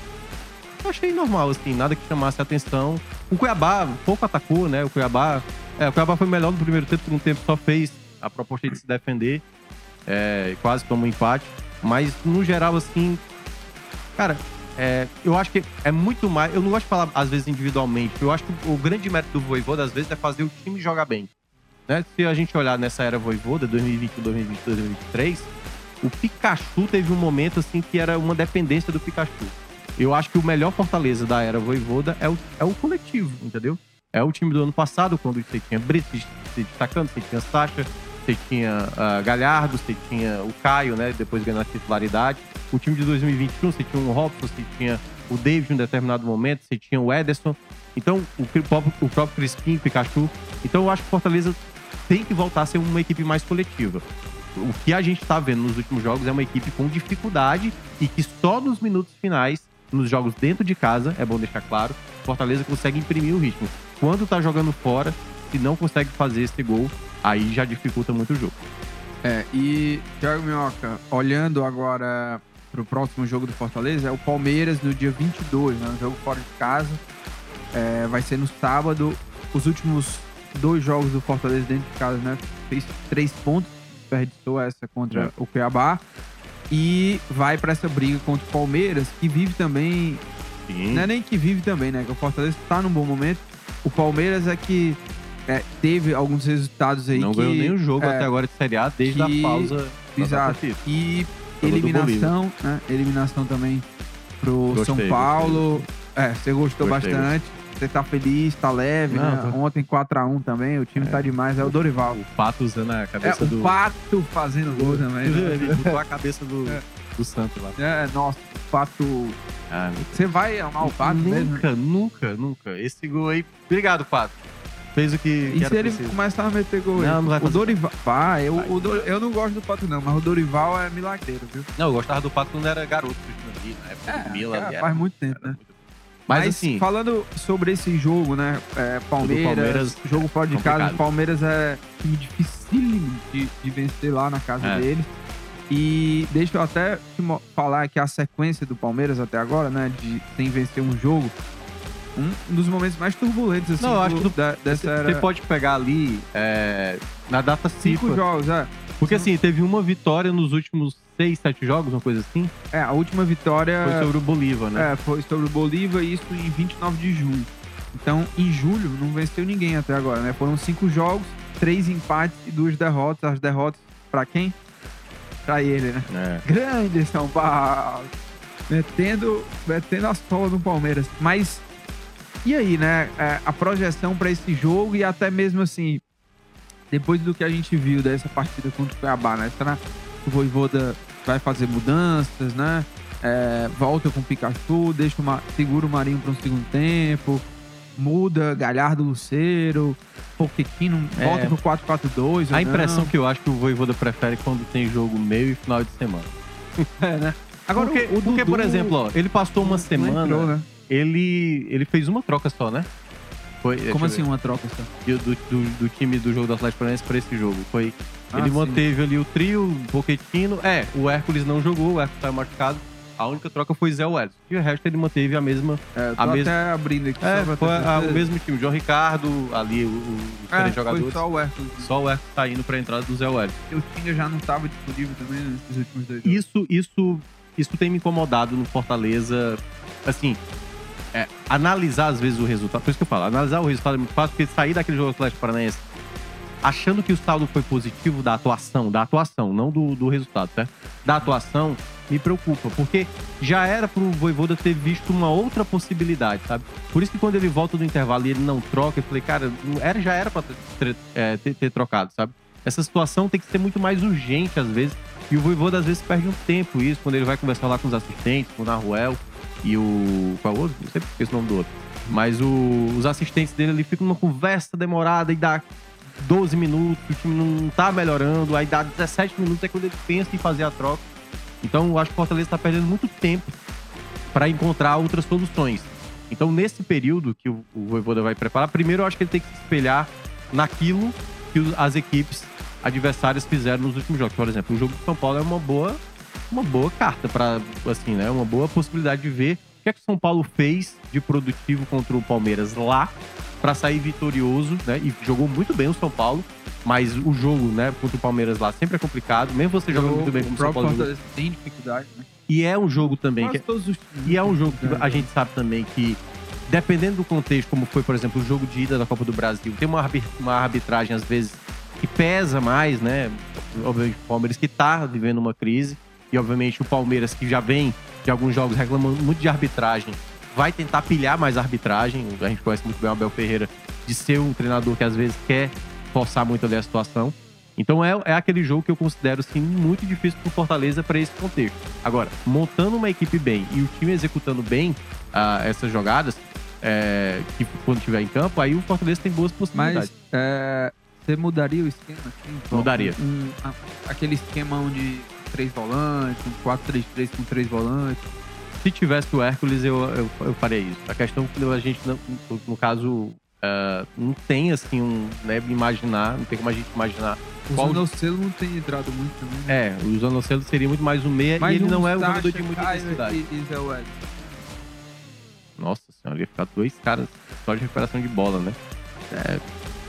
eu achei normal, assim, nada que chamasse a atenção. O Cuiabá pouco atacou, né? O Cuiabá. É, o Cuiabá foi melhor no primeiro tempo, no tempo só fez a proposta de se defender. É, quase tomou um empate. Mas, no geral, assim. Cara, é, eu acho que é muito mais. Eu não gosto de falar, às vezes, individualmente. Eu acho que o grande mérito do Voivoda, às vezes, é fazer o time jogar bem. Né? Se a gente olhar nessa era Voivoda, 2021, 2022, 2023, o Pikachu teve um momento, assim, que era uma dependência do Pikachu. Eu acho que o melhor Fortaleza da era Voivoda é o, é o coletivo, entendeu? É o time do ano passado, quando você tinha Brito se destacando, você tinha Sacha, você tinha ah, Galhardo, você tinha o Caio, né? Depois ganhando a titularidade. O time de 2021, você tinha o Robson, você tinha o David em um determinado momento, você tinha o Ederson. Então, o, próprio, o próprio Crispim, Pikachu. Então, eu acho que o Fortaleza tem que voltar a ser uma equipe mais coletiva. O que a gente tá vendo nos últimos jogos é uma equipe com dificuldade e que só nos minutos finais, nos jogos dentro de casa, é bom deixar claro, Fortaleza consegue imprimir o ritmo. Quando tá jogando fora, se não consegue fazer esse gol, aí já dificulta muito o jogo. É, e Thiago Minhoca, olhando agora pro próximo jogo do Fortaleza, é o Palmeiras no dia 22, né? Um jogo fora de casa. É, vai ser no sábado. Os últimos dois jogos do Fortaleza dentro de casa, né? Fez três pontos, desperdiçou essa contra É. o Cuiabá. E vai pra essa briga contra o Palmeiras, que vive também Sim. não é nem que vive também, né? Que o Fortaleza tá num bom momento. O Palmeiras é que é, teve alguns resultados aí não que... ganhou nenhum jogo é, até agora de Série A desde que- a pausa. Exato. E eliminação, né? Eliminação também pro Gostei, São gostei, Paulo. É, você gostou Gostei, bastante. Você tá feliz, tá leve, Não, né? tô- Ontem 4x1 também, o time tá demais. É o Dorival. O Pato usando a É, cabeça o do. Pato fazendo gol também. né? Ele botou a cabeça do, É. do Santos lá. É, nossa, o Pato... Ah, Você vai amar o Pato mesmo? nunca, nunca, nunca. Esse gol aí. Obrigado, Pato. Fez o que, E que se era ele preciso. começar a meter gol? Não, não vai O fazer. Dorival... Vai, eu, o Dor- eu não gosto do Pato não, mas o Dorival é milagreiro, viu? Não, eu gostava do Pato quando era garoto. ali, Na época do Milan. é, era faz muito tempo, era né? muito- Mas, assim, falando sobre esse jogo, né? é, Palmeiras, Palmeiras, jogo fora de complicado. casa. O Palmeiras é time dificílimo de, de vencer lá na casa É. deles. E deixa eu até te falar que a sequência do Palmeiras até agora, né? De sem vencer um jogo. Um dos momentos mais turbulentos, assim, Não, acho que da- dessa era. você pode pegar ali é, na data Cinco FIFA. jogos, é. Porque assim, teve uma vitória nos últimos seis, sete jogos, uma coisa assim. É, a última vitória Foi sobre o Bolívar, né? é, foi sobre o Bolívar e isso em 29 de julho. Então, em julho, não venceu ninguém até agora, né? Foram cinco jogos, três empates e duas derrotas. As derrotas pra quem? Pra ele, né? É. Grande São Paulo. Metendo, metendo a sola no Palmeiras. Mas, e aí, né? É, a projeção pra esse jogo e até mesmo assim, depois do que a gente viu dessa partida contra o Cuiabá, né? Será que o Voivoda vai fazer mudanças, né? É, volta com o Pikachu, deixa uma, segura o Marinho para um segundo tempo, muda Galhardo Luceiro, Pochettino, É. volta pro 4-4-2. ou A impressão não. que eu acho que o Voivoda prefere quando tem jogo meio e final de semana. é, né? Agora, porque, o, o porque, por Dudu exemplo, ó, ele passou uma semana. entrou, né? Ele, ele fez uma troca só, né? Foi, Como assim ver. uma troca só? do, do, do- do time do jogo do Atlético Paranaense para esse jogo. Foi, Ah, ele sim. manteve ali o trio, o Pochettino. É, o Hércules não jogou, o Hércules saiu machucado. A única troca foi Zé Welles. E o resto ele manteve a mesma. É, A até mesma- abrindo aqui. É, só pra foi ter a- o mesmo time. João Ricardo, ali, o- o- os É, três foi jogadores. só o Hércules. Só o Hércules saindo para a entrada do Zé Welles. O Tinga já não tava disponível também nesses últimos dois jogos. Isso, isso, isso tem me incomodado no Fortaleza. Assim, é, analisar às vezes o resultado. Por isso que eu falo, analisar o resultado é muito fácil, porque sair daquele jogo do Atlético Paranaense achando que o saldo foi positivo da atuação, da atuação, não do, do resultado, certo? Da atuação, me preocupa, porque já era pro Voivoda ter visto uma outra possibilidade, sabe? Por isso que quando ele volta do intervalo e ele não troca, eu falei, cara, era, já era pra ter, ter- é, ter trocado, sabe? Essa situação tem que ser muito mais urgente às vezes. E o Voivoda às vezes perde um tempo isso, quando ele vai conversar lá com os assistentes, com o Naruel e o. Qual é o outro? Eu sempre esqueço o nome do outro. Mas o- os assistentes dele ali ficam numa conversa demorada e dá 12 minutos, o time não tá melhorando, aí dá 17 minutos é quando ele pensa em fazer a troca. Então eu acho que o Fortaleza tá perdendo muito tempo para encontrar outras soluções. Então, nesse período que o, o Voivoda vai preparar, primeiro eu acho que ele tem que se espelhar naquilo que as equipes adversárias fizeram nos últimos jogos. Por exemplo, o jogo do São Paulo é uma boa, uma boa carta para assim, né? Uma boa possibilidade de ver o que é que o São Paulo fez de produtivo contra o Palmeiras lá para sair vitorioso, né? E jogou muito bem o São Paulo, mas o jogo, né, contra o Palmeiras lá sempre é complicado, mesmo você jogando muito bem como o São Paulo. jogou. Tem dificuldade, né? E é um jogo também que Quase todos os e é um jogo que a gente sabe também que, dependendo do contexto, como foi, por exemplo, o jogo de ida da Copa do Brasil, tem uma, uma arbitragem, às vezes, que pesa mais, né? Obviamente, o Palmeiras que tá vivendo uma crise, e obviamente o Palmeiras que já vem de alguns jogos reclamando muito de arbitragem, vai tentar pilhar mais a arbitragem. A gente conhece muito bem o Abel Ferreira de ser um treinador que às vezes quer forçar muito ali a situação. Então é, é aquele jogo que eu considero assim, muito difícil pro Fortaleza para esse contexto. Agora, montando uma equipe bem e o time executando bem ah, essas jogadas, é, que quando estiver em campo, aí o Fortaleza tem boas possibilidades. Mas é, você mudaria o esquema? Assim, Mudaria. um- a- aquele esquema onde três volantes, um 4-3-3 com três volantes. Se tivesse o Hércules, eu, eu, eu faria isso. A questão é que a gente, no, no caso, ah, não tem assim um. Né, imaginar, não tem como a gente imaginar. O Qual- Zanocelo não tem entrado muito também. né? É, o Zanocelo seria muito mais um meia Mas e ele um não é um jogador de muita intensidade. E, e Zé. Nossa senhora, ia ficar dois caras só de recuperação de bola, né? É,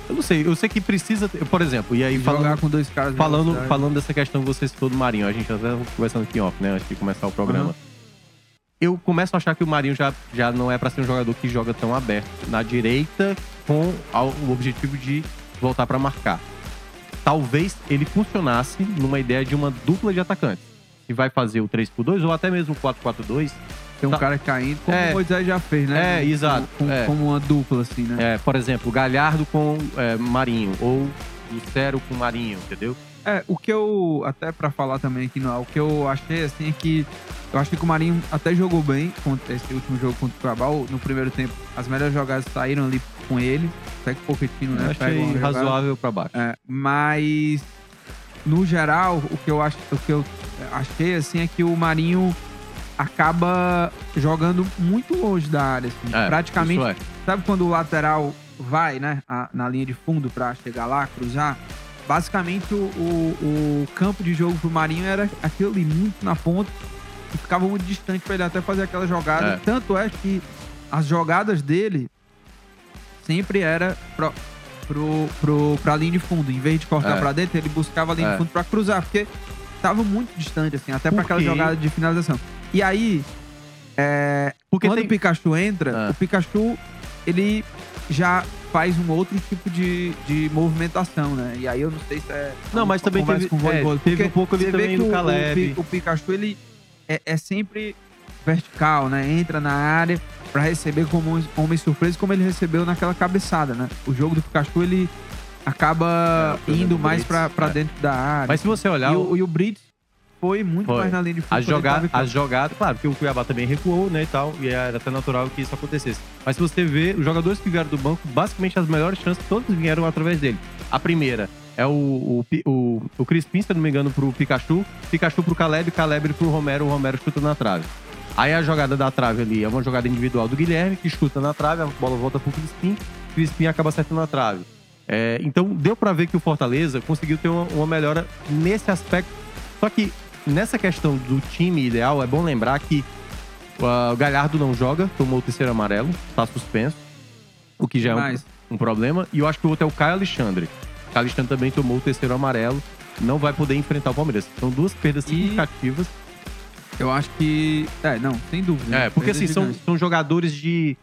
eu não sei, eu sei que precisa, ter- por exemplo, e aí Jogar falando, com dois caras falando, falando dessa questão que você citou do Marinho, a gente até tava conversando aqui off, né, antes de começar o programa. Uhum. Eu começo a achar que o Marinho já, já não é pra ser um jogador que joga tão aberto na direita com o objetivo de voltar pra marcar. Talvez ele funcionasse numa ideia de uma dupla de atacantes. Que vai fazer o 3x2 ou até mesmo o 4x4-2 Tem um Tá. cara caindo, como É. o Moisés já fez, né? É, exato, Com- é. Como uma dupla, assim, né? É, por exemplo, Galhardo com é, Marinho ou Lucero com Marinho, entendeu? É, o que eu, até pra falar também aqui, no, o que eu achei, assim, é que eu achei que o Marinho até jogou bem contra esse último jogo contra o Cuiabá. No primeiro tempo, as melhores jogadas saíram ali com ele. Até que o Pochettino, né, Eu achei razoável pra baixo. É, mas, no geral, o que eu, acho, o que eu achei, assim, é que o Marinho acaba jogando muito longe da área, assim. É, Praticamente é. Sabe quando o lateral vai, né, a- na linha de fundo pra chegar lá, cruzar? Basicamente, o, o- o campo de jogo pro Marinho era aquilo ali, muito na ponta, e ficava muito distante pra ele até fazer aquela jogada. É. Tanto é que as jogadas dele sempre era pro, pro, pro, pra linha de fundo. Em vez de cortar É. pra dentro, ele buscava a linha É. de fundo pra cruzar, porque tava muito distante, assim, até pra Por aquela jogada de finalização. E aí, é, Porque quando tem... o Pikachu entra, Ah. o Pikachu, ele já faz um outro tipo de, de movimentação, né? E aí eu não sei se é... Não, mas também teve- com o é, teve um pouco ali também no o- Caleb. O, o Pikachu, ele é, é sempre vertical, né? Entra na área pra receber como um homem surpresa, como ele recebeu naquela cabeçada, né? O jogo do Pikachu, ele acaba É, indo mais pra é. dentro da área. Mas se você olhar, e, o- o, e o Brits foi muito Foi. mais na linha de fundo. tava em as jogadas, claro, porque o Cuiabá também recuou, né, e tal, e era até natural que isso acontecesse. Mas se você vê, os jogadores que vieram do banco, basicamente as melhores chances todas vieram através dele. A primeira é o, o, o, o Crispim, se eu não me engano, pro Pikachu, Pikachu pro Caleb, Caleb pro Romero, o Romero chuta na trave. Aí a jogada da trave ali é uma jogada individual do Guilherme, que chuta na trave, a bola volta pro Crispim, o Crispim acaba acertando na trave. É, então deu pra ver que o Fortaleza conseguiu ter uma, uma melhora nesse aspecto. Só que nessa questão do time ideal, é bom lembrar que uh, o Galhardo não joga, tomou o terceiro amarelo, tá suspenso, o que já é um, um problema. E eu acho que o outro é o Caio Alexandre. O Caio Alexandre também tomou o terceiro amarelo, não vai poder enfrentar o Palmeiras. São duas perdas E- significativas. eu acho que. É, não, sem dúvida. É, porque assim, são, são jogadores de.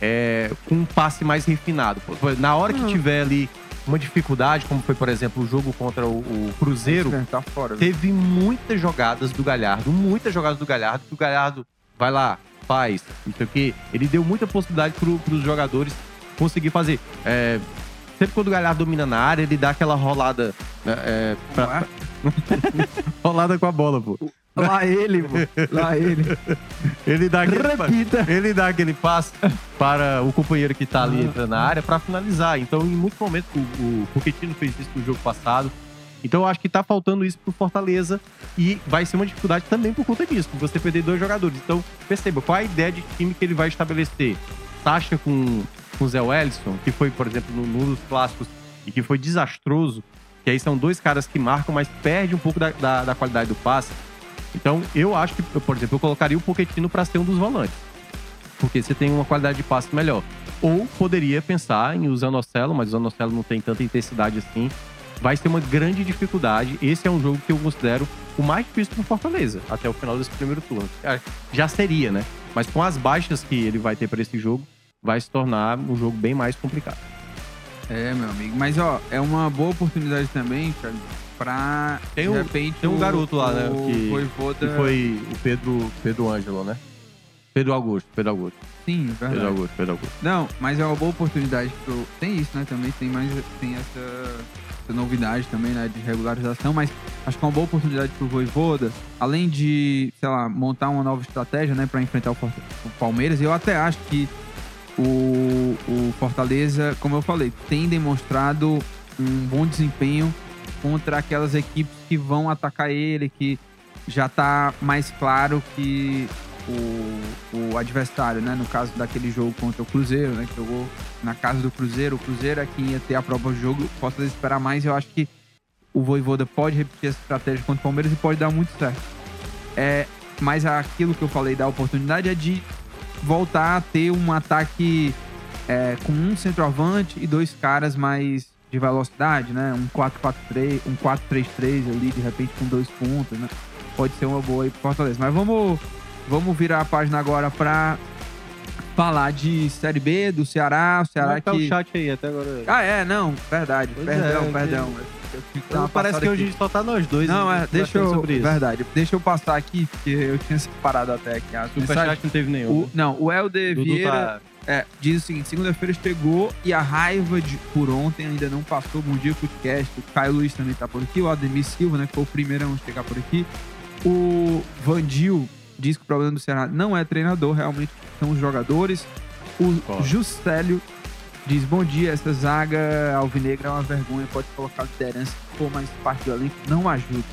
é, com um passe mais refinado. Na hora que tiver ali uma dificuldade, como foi, por exemplo, o jogo contra o, o Cruzeiro, É, Tá fora. teve muitas jogadas do Galhardo, muitas jogadas do Galhardo, que o Galhardo vai lá, faz, não sei o quê. Ele deu muita possibilidade pro, pros jogadores conseguir fazer. É, sempre quando o Galhardo domina na área, ele dá aquela rolada. né, é, pra- rolada com a bola, pô. Lá ele, pô. Lá ele. Ele dá aquele, Repita. ele dá aquele passe para o companheiro que tá ali entrando na área para finalizar. Então, em muitos momentos, o, o Pochettino fez isso no jogo passado. Então, eu acho que tá faltando isso pro Fortaleza e vai ser uma dificuldade também por conta disso, por você perder dois jogadores. Então, perceba, qual a ideia de time que ele vai estabelecer? Sacha com, com o Zé Wellison, que foi, por exemplo, no- num dos clássicos e que foi desastroso, que aí são dois caras que marcam, mas perde um pouco da, da, da qualidade do passe. Então, eu acho que, por exemplo, eu colocaria o Pochettino para ser um dos volantes. Porque você tem uma qualidade de passe melhor. Ou poderia pensar em usar o Zanocelo, mas o Zanocelo não tem tanta intensidade assim. Vai ser uma grande dificuldade. Esse é um jogo que eu considero o mais difícil pro Fortaleza, até o final desse primeiro turno. Ah, Já seria, né? Mas com as baixas que ele vai ter para esse jogo, vai se tornar um jogo bem mais complicado. É, meu amigo. Mas, ó, é uma boa oportunidade também, cara, pra, Tem um- repente... tem um garoto lá, né, que- Voivoda... Que foi o Pedro, Pedro Ângelo, né? Pedro Augusto, Pedro Augusto, Sim, Pedro verdade. Augusto, Pedro Augusto. Não, mas é uma boa oportunidade pro... Tem isso, né, também. Tem mais... Tem essa, essa novidade também, né, de regularização. Mas acho que é uma boa oportunidade pro Voivoda. Além de, sei lá, montar uma nova estratégia, né, pra enfrentar o, o Palmeiras. Eu até acho que o, o Fortaleza, como eu falei, tem demonstrado um bom desempenho contra aquelas equipes que vão atacar ele, que já tá mais claro que o, o adversário, né? No caso daquele jogo contra o Cruzeiro, né? Que jogou na casa do Cruzeiro. O Cruzeiro é quem ia ter a prova do jogo. Posso esperar mais. Eu acho que o Voivoda pode repetir essa estratégia contra o Palmeiras e pode dar muito certo. É, mas aquilo que eu falei da oportunidade é de voltar a ter um ataque é, com um centroavante e dois caras mais de velocidade, né? Um 4-4-3, um 4-3-3 ali, de repente com dois pontos, né? Pode ser uma boa aí pro Fortaleza. Mas vamos, vamos virar a página agora pra falar de Série B, do Ceará. O Ceará que tá o chat aí até agora? Ah, é, não, verdade. Pois perdão, é, perdão. Eu que dar uma Parece que aqui. hoje só tá nós dois. Não, né, é, deixa eu. Sobre isso. Verdade. Deixa eu passar aqui, porque eu tinha separado até aqui mensagens. Superchat não teve nenhum. O, não, o Helder Vieira tá... é, diz o seguinte: segunda-feira chegou e a raiva de, por ontem ainda não passou. Bom dia, podcast. O Caio Luiz também tá por aqui. O Ademir Silva, né, que foi o primeiro a chegar por aqui. O Vandil diz que o problema do Ceará não é treinador, realmente são os jogadores. O Concordo. Juscelio diz: Bom dia, essa zaga alvinegra é uma vergonha, pode colocar liderança, se for mais parte do elenco, não ajuda.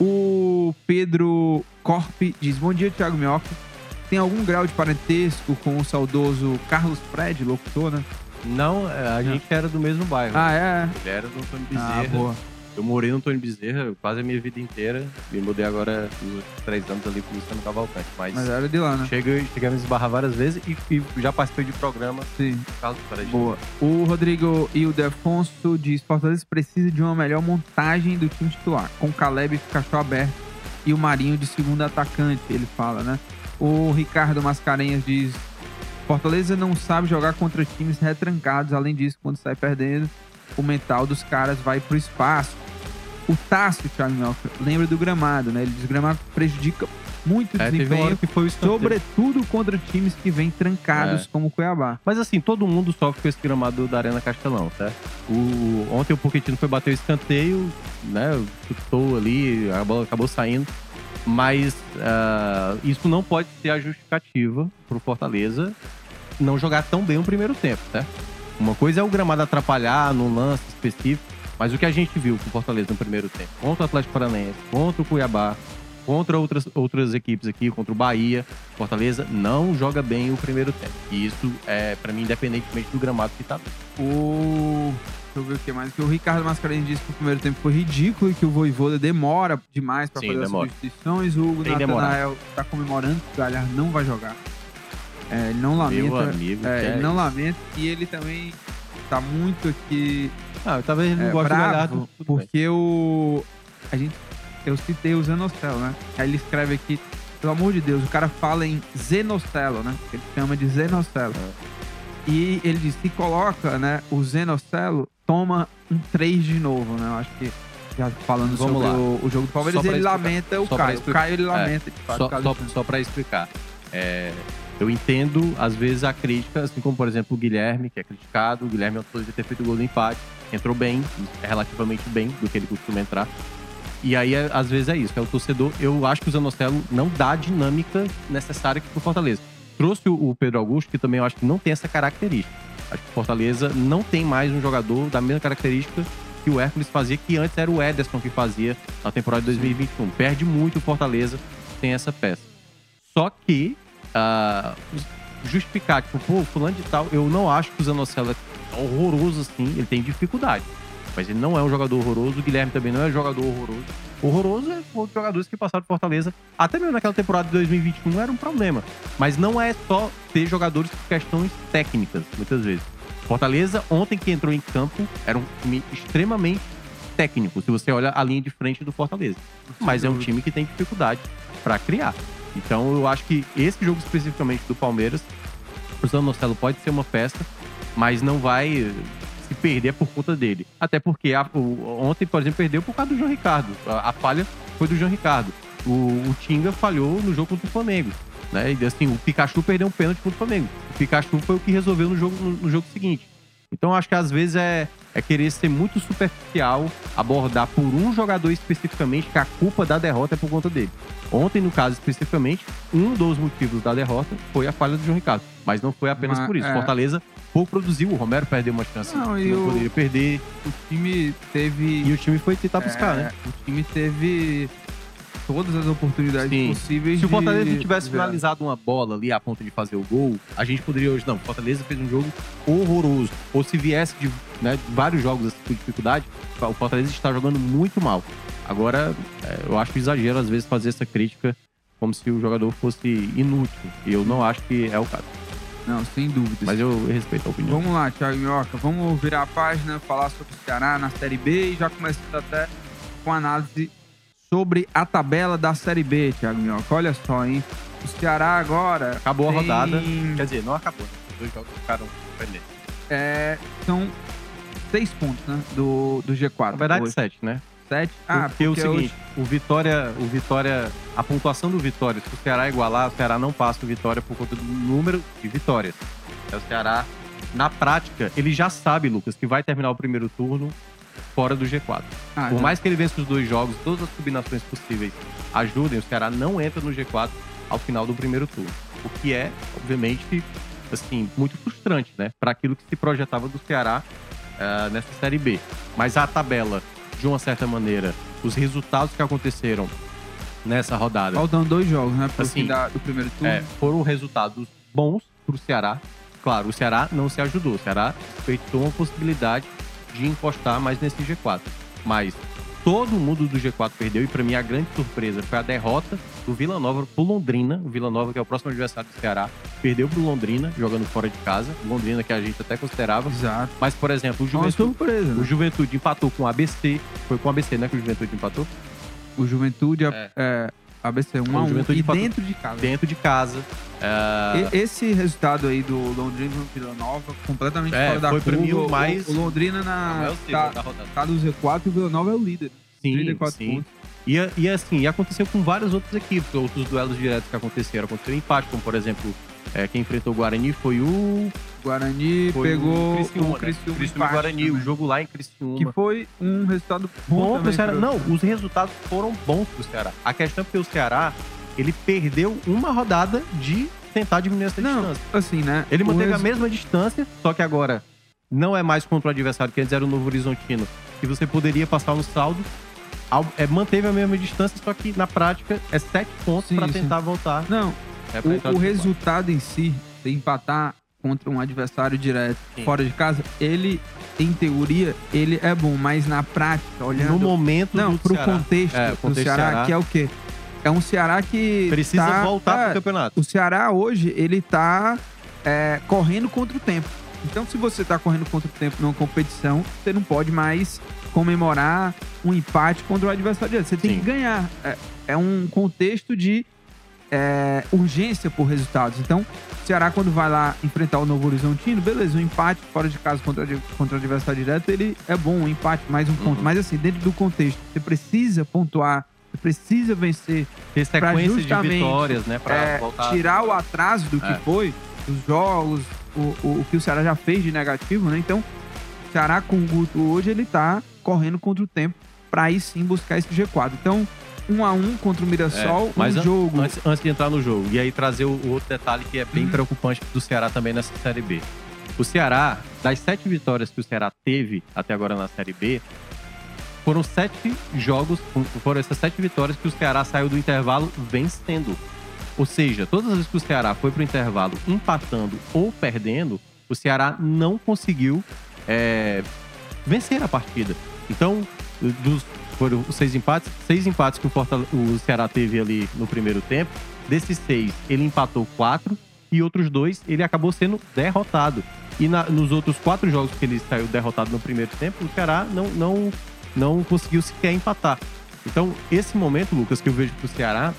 O Pedro Corpe diz: Bom dia, Thiago Minhoca. Tem algum grau de parentesco com o saudoso Carlos Fred, locutor, né? Não, é, a gente era do mesmo bairro. Ah, é? Ele era do Antônio Ah, Bezerra. boa. eu morei no Antônio Bezerra quase a minha vida inteira. Me mudei agora nos três anos ali pro Luciano Cavalcante. Mas, Mas era de lá, né? cheguei, cheguei a me esbarrar várias vezes e, e já participei de programa Sim. Carlos Fred. Boa. O Rodrigo Ildefonso diz: Fortaleza precisa de uma melhor montagem do time titular, com Caleb cachorro aberto e o Marinho de segundo atacante, ele fala, né? O Ricardo Mascarenhas diz: Fortaleza não sabe jogar contra times retrancados. Além disso, quando sai perdendo, o mental dos caras vai pro espaço. O Tássio, Thiago Minhoca, lembra do gramado, né? Ele diz que o gramado prejudica muito o É, desempenho, que foi o sobretudo contra times que vêm trancados, É. como o Cuiabá. Mas assim, todo mundo sofre com esse gramado da Arena Castelão, certo? O, ontem o Pochettino foi bater o escanteio, né? Chutou ali, a bola acabou saindo. Mas ah, isso não pode ser a justificativa pro Fortaleza não jogar tão bem o primeiro tempo, certo? Uma coisa é o gramado atrapalhar num lance específico, mas o que a gente viu com o Fortaleza no primeiro tempo, contra o Atlético Paranaense, contra o Cuiabá, contra outras, outras equipes aqui, contra o Bahia, Fortaleza, não joga bem o primeiro tempo. E isso é, pra mim, independentemente do gramado que tá. O. Eu ver o que mais. Que o Ricardo Mascarenhas disse que o primeiro tempo foi ridículo e que o Voivoda demora demais pra Sim, fazer demora. as substituições. O demorado. Natanael tá comemorando que o Galhardo não vai jogar. É, ele não Meu lamenta. amigo. É, ele é não isso. lamenta e ele também tá muito aqui Ah, talvez ele não é, goste do bravo, Galhardo. tudo bem. porque o. A gente. Eu citei o Zanocelo, né? Aí ele escreve aqui, pelo amor de Deus, o cara fala em Zenocelo, né? Ele chama de Zenocelo. É. E ele diz, se coloca, né, o Zenocelo, toma um 3 de novo, né? Eu acho que já falando Vamos sobre lá. o, o jogo do Palmeiras, ele explicar. lamenta o Só Caio. O. Caio ele lamenta, de fato, o Só, só, só para explicar. É, eu entendo, às vezes, a crítica, assim como, por exemplo, o Guilherme, que é criticado. O Guilherme poderia ter feito o gol do empate. Entrou bem, relativamente bem, do que ele costuma entrar. E aí, é- às vezes, é isso. É o torcedor... Eu acho que o Zanocelo não dá a dinâmica necessária pro Fortaleza. Trouxe o, Pedro Augusto, que também eu acho que não tem essa característica. Acho que o Fortaleza não tem mais um jogador da mesma característica que o Hércules fazia, que antes era o Ederson que fazia na temporada de 2021. Perde muito o Fortaleza sem essa peça. Só que ah, justificar, tipo, pô, fulano de tal, eu não acho que o Zanocelo é horroroso assim, ele tem dificuldade. Mas ele não é um jogador horroroso, o Guilherme também não é um jogador horroroso. Horroroso é outros jogadores que passaram por Fortaleza, até mesmo naquela temporada de 2021 era um problema. Mas não é só ter jogadores por questões técnicas, muitas vezes. Fortaleza, ontem que entrou em campo, era um time extremamente técnico, se você olha a linha de frente do Fortaleza. Mas é um time que tem dificuldade para criar. Então eu acho que esse jogo especificamente do Palmeiras, o Zanocelo pode ser uma festa, mas não vai perder por conta dele. Até porque a- o- ontem, por exemplo, perdeu por causa do João Ricardo. A, a falha foi do João Ricardo. O, o Tinga falhou no jogo contra o Flamengo. Né? E assim, o Pikachu perdeu um pênalti contra o Flamengo. O Pikachu foi o que resolveu no jogo, no, no jogo seguinte. Então acho que às vezes é, é querer ser muito superficial, abordar por um jogador especificamente que a culpa da derrota é por conta dele. Ontem, no caso especificamente, um dos motivos da derrota foi a falha do João Ricardo. Mas não foi apenas Mas, por isso. é. Fortaleza pouco produziu. O Romero perdeu uma chance Não, que e não o- poderia perder. O time teve. E o time foi tentar buscar, é, né? O time teve todas as oportunidades Sim. possíveis. Se o Fortaleza de- tivesse finalizado uma bola ali a ponto de fazer o gol, a gente poderia hoje, não, o Fortaleza fez um jogo horroroso. Ou se viesse de né, vários jogos assim, com dificuldade, o Fortaleza está jogando muito mal. Agora, é, eu acho exagero às vezes fazer essa crítica como se o jogador fosse inútil. E eu não acho que é o caso. Não, sem dúvidas. Mas eu respeito a opinião. Vamos lá, Thiago Minhoca. Vamos virar a página, falar sobre o Ceará na Série B e já começando até com análise sobre a tabela da Série B, Thiago Minhoca. Olha só, hein? O Ceará agora. Acabou a tem- rodada. Quer dizer, não acabou. né? Os dois jogos ficaram pendentes. É, são seis pontos, né? Do, do G4. Na verdade, hoje. sete, né? Sete. Ah, porque, porque é o hoje- seguinte, o Vitória, o Vitória, a pontuação do Vitória, se o Ceará igualar, o Ceará não passa o Vitória por conta do número de vitórias. É o Ceará, na prática, ele já sabe, Lucas, que vai terminar o primeiro turno fora do G4. Ah, Por já- mais que ele vença os dois jogos, todas as combinações possíveis ajudem, o Ceará não entra no G4 ao final do primeiro turno. O que é, obviamente, assim, muito frustrante, né? Para aquilo que se projetava do Ceará ah, nessa Série B. Mas a tabela, de uma certa maneira, os resultados que aconteceram nessa rodada Faltam dois jogos, né? Pro Assim, da- do primeiro turno. é, foram resultados bons para o Ceará. Claro, o Ceará não se ajudou. O Ceará feitou uma possibilidade de encostar mais nesse G4. Mas todo mundo do G4 perdeu e para mim a grande surpresa foi a derrota do Vila Nova pro Londrina. O Vila Nova, que é o próximo adversário do Ceará, perdeu pro Londrina, jogando fora de casa. Londrina que a gente até considerava. Exato. Mas, por exemplo, o Juventude, surpresa. o Né? Juventude empatou com o ABC. Foi com o ABC, né, que o Juventude empatou? O Juventude, é. É. ABC 1 O a 1 Juventude e dentro de casa. Dentro de casa. E- Esse resultado aí do Londrina e Vila Nova, completamente É, fora da foi pra curva. mim o mais- O Londrina na, é tá, tá no Z4 e o Vila Nova é o líder. Sim, 34 sim. pontos. E, e assim, e aconteceu com várias outras equipes, outros duelos diretos que aconteceram. Aconteceu empate, como por exemplo, é, quem enfrentou o Guarani foi o. Guarani Foi pegou o Criciúma, o né? Criciúma, empate Guarani, o também. jogo lá em Criciúma. Que foi um resultado bom, pro Ceará. pro- Não, os resultados foram bons pro Ceará. A questão é porque o Ceará, ele perdeu uma rodada de tentar diminuir essa Não, distância. assim, né? Ele o manteve a mesma distância, só que agora não é mais contra o adversário, que antes era o Novo Horizontino, que você poderia passar um saldo. Al- é, manteve a mesma distância, só que na prática é sete pontos sim. tentar voltar. Não, É o, o no G4. resultado em si, de empatar contra um adversário direto Sim. fora de casa, ele, em teoria, ele é bom, mas na prática, olhando no momento não, do pro Ceará, contexto, É, o do contexto Ceará, Ceará. que é o quê? É um Ceará que precisa tá- voltar é, pro campeonato. O Ceará hoje, ele tá é, correndo contra o tempo. Então, se você tá correndo contra o tempo numa competição, você não pode mais comemorar um empate contra o adversário direto. Você tem Sim. que ganhar. É, é um contexto de é, urgência por resultados. Então, o Ceará, quando vai lá enfrentar o Novo Horizontino, beleza, um empate fora de casa contra, o- contra o adversário direto, ele é bom, um empate, mais um ponto. Uhum. Mas assim, dentro do contexto, você precisa pontuar, você precisa vencer Ter sequência de vitórias, né? Pra é, voltar. tirar o atraso do que É. foi, os jogos, o, o, o que o Ceará já fez de negativo, né? Então, o Ceará com o Guto hoje, ele tá correndo contra o tempo pra aí sim buscar esse G4. Então, um a um contra o Mirassol, É, mas um an- jogo. Antes, antes de entrar no jogo, e aí trazer o, o outro detalhe que é bem Hum. preocupante do Ceará também nessa Série B. O Ceará, das sete vitórias que o Ceará teve até agora na Série B, foram sete jogos, foram essas sete vitórias que o Ceará saiu do intervalo vencendo. Ou seja, todas as vezes que o Ceará foi pro intervalo empatando ou perdendo, o Ceará não conseguiu é, vencer a partida. Então, dos, foram os seis empates, seis empates que o, o Ceará teve ali no primeiro tempo. Desses seis, ele empatou quatro e outros dois ele acabou sendo derrotado. E na- nos outros quatro jogos que ele saiu derrotado no primeiro tempo, o Ceará não, não, não conseguiu sequer empatar. Então, esse momento, Lucas, que eu vejo pro Ceará,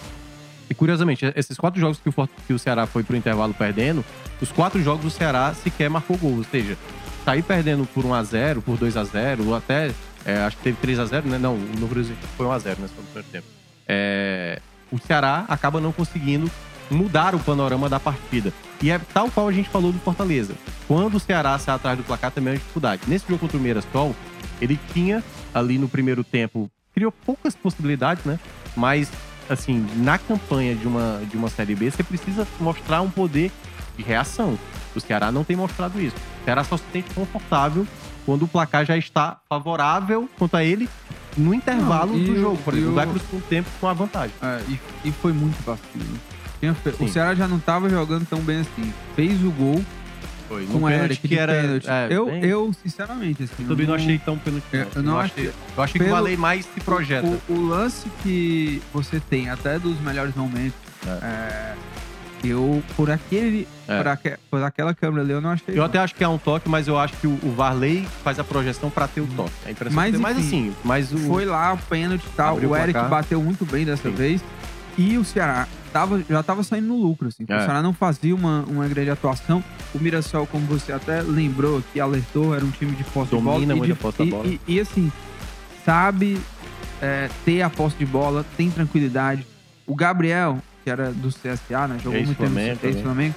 e curiosamente, esses quatro jogos que o, que o Ceará foi pro intervalo perdendo, os quatro jogos o Ceará sequer marcou gol. Ou seja, sair perdendo por 1x0, por 2x0, ou até. É, acho que teve 3x0, né? Não, o Horizonte foi 1x0, né? Só no primeiro tempo. É, o Ceará acaba não conseguindo mudar o panorama da partida. E é tal qual a gente falou do Fortaleza. Quando o Ceará sai atrás do placar, também é uma dificuldade. Nesse jogo contra o Mirassol, ele tinha ali no primeiro tempo, criou poucas possibilidades, né? Mas, assim, na campanha de uma, de uma Série B, você precisa mostrar um poder de reação. O Ceará não tem mostrado isso. O Ceará só se sente confortável quando o placar já está favorável quanto a ele no intervalo Não, e do o- jogo. Por exemplo, o- vai para o segundo tempo com a vantagem. É, e, e foi muito fe- Sim. O Ceará já não tava jogando tão bem assim. Fez o gol Foi. com o Eric que era. pênalti. é, eu, bem- eu, sinceramente, assim. eu também não eu achei tão pênalti. eu- eu não achei. achei- Eu achei que pelo- o Valei mais se projeta. O, o lance que você tem até dos melhores momentos, É. é, eu, por aquele. É. Por, aque- por aquela câmera ali, eu não achei. Eu não. até acho que é um toque, mas eu acho que o, o Varley faz a projeção pra ter o toque. É impressionante. Mas, Mas, enfim, assim, mas o. Foi lá, o pênalti e tal. Abriu O o Eric placar. bateu muito bem dessa Sim. vez. E o Ceará tava, já tava saindo no lucro, assim. O É. Ceará não fazia uma, uma grande atuação. O Mirassol, como você até lembrou aqui, alertou, era um time de posse Domina de bola. muito e, a posse da e, bola. E, e, assim, sabe é, ter a posse de bola, tem tranquilidade. O Gabriel, que era do CSA, né? Jogou muito tempo no Ex-Flamengo CSA, Flamengo.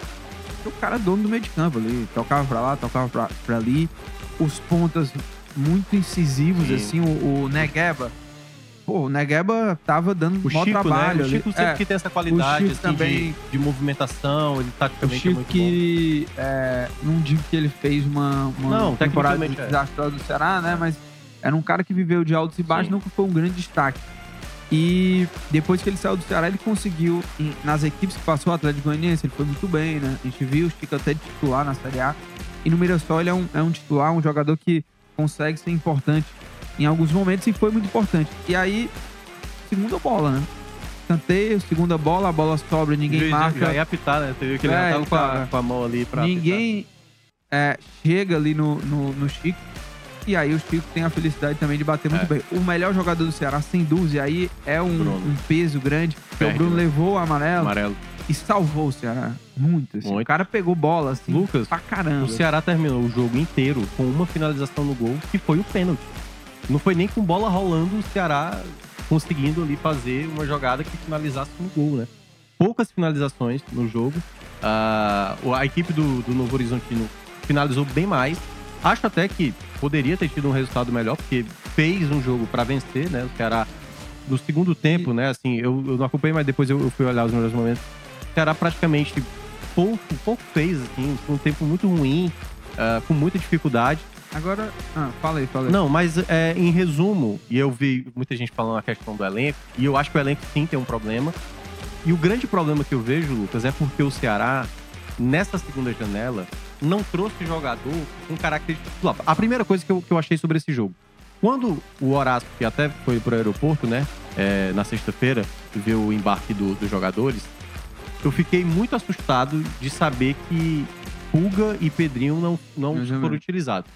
O cara é dono do meio de campo ali. Tocava pra lá, tocava pra, pra ali. Os pontas muito incisivos, Sim. assim. O, o Negueba. Pô, o Negueba tava dando O Chico, trabalho né? O ali. Chico sempre É, que tem essa qualidade assim, também- de, de movimentação, ele o taticamente é Chico bom. que é, não digo que ele fez uma, uma Não, temporada é. desastrosa do Ceará, né? Mas era um cara que viveu de altos e baixos, Sim. nunca foi um grande destaque. E depois que ele saiu do Ceará, ele conseguiu, nas equipes que passou, o Atlético Goianiense, ele foi muito bem, né? A gente viu o Chico até de titular na Série A. E no Mirassol ele é um, é um titular, um jogador que consegue ser importante em alguns momentos e foi muito importante. E aí, segunda bola, né? Canteio, segunda bola, a bola sobra, ninguém juiz já- marca. Já ia apitar, né? Você viu que ele É, já tava com a, com a mão ali pra. Ninguém é, chega ali no, no, no Chico. E aí o Chico tem a felicidade também de bater muito É. bem. O melhor jogador do Ceará, sem dúvida, e aí é um, um peso grande. Porque o Perde, Bruno né? levou o amarelo Amarelo. e salvou o Ceará. Muito, assim. Muito. O cara pegou bola, assim, Lucas, pra caramba. O Ceará terminou o jogo inteiro com uma finalização no gol, que foi o pênalti. Não foi nem com bola rolando o Ceará conseguindo ali fazer uma jogada que finalizasse no gol, né? Poucas finalizações no jogo. Ah, a equipe do, do Novo Horizontino finalizou bem mais. Acho até que poderia ter tido um resultado melhor, porque fez um jogo para vencer, né? O Ceará, no segundo tempo, né? Assim, eu, eu não acompanhei, mas depois eu, eu fui olhar os melhores momentos. O Ceará praticamente pouco, pouco fez, assim, um tempo muito ruim, ah, com muita dificuldade. Agora. Ah, fala aí, fala aí. Não, mas é, em resumo, e eu vi muita gente falando a questão do elenco, e eu acho que o elenco sim tem um problema. E o grande problema que eu vejo, Lucas, é porque o Ceará, nessa segunda janela, não trouxe jogador com características. titular. A primeira coisa que eu, que eu achei sobre esse jogo. Quando o Horácio, que até foi pro aeroporto, né, é, na sexta-feira, ver o embarque do- dos jogadores, eu fiquei muito assustado de saber que Pulga e Pedrinho não, não foram vi. utilizados.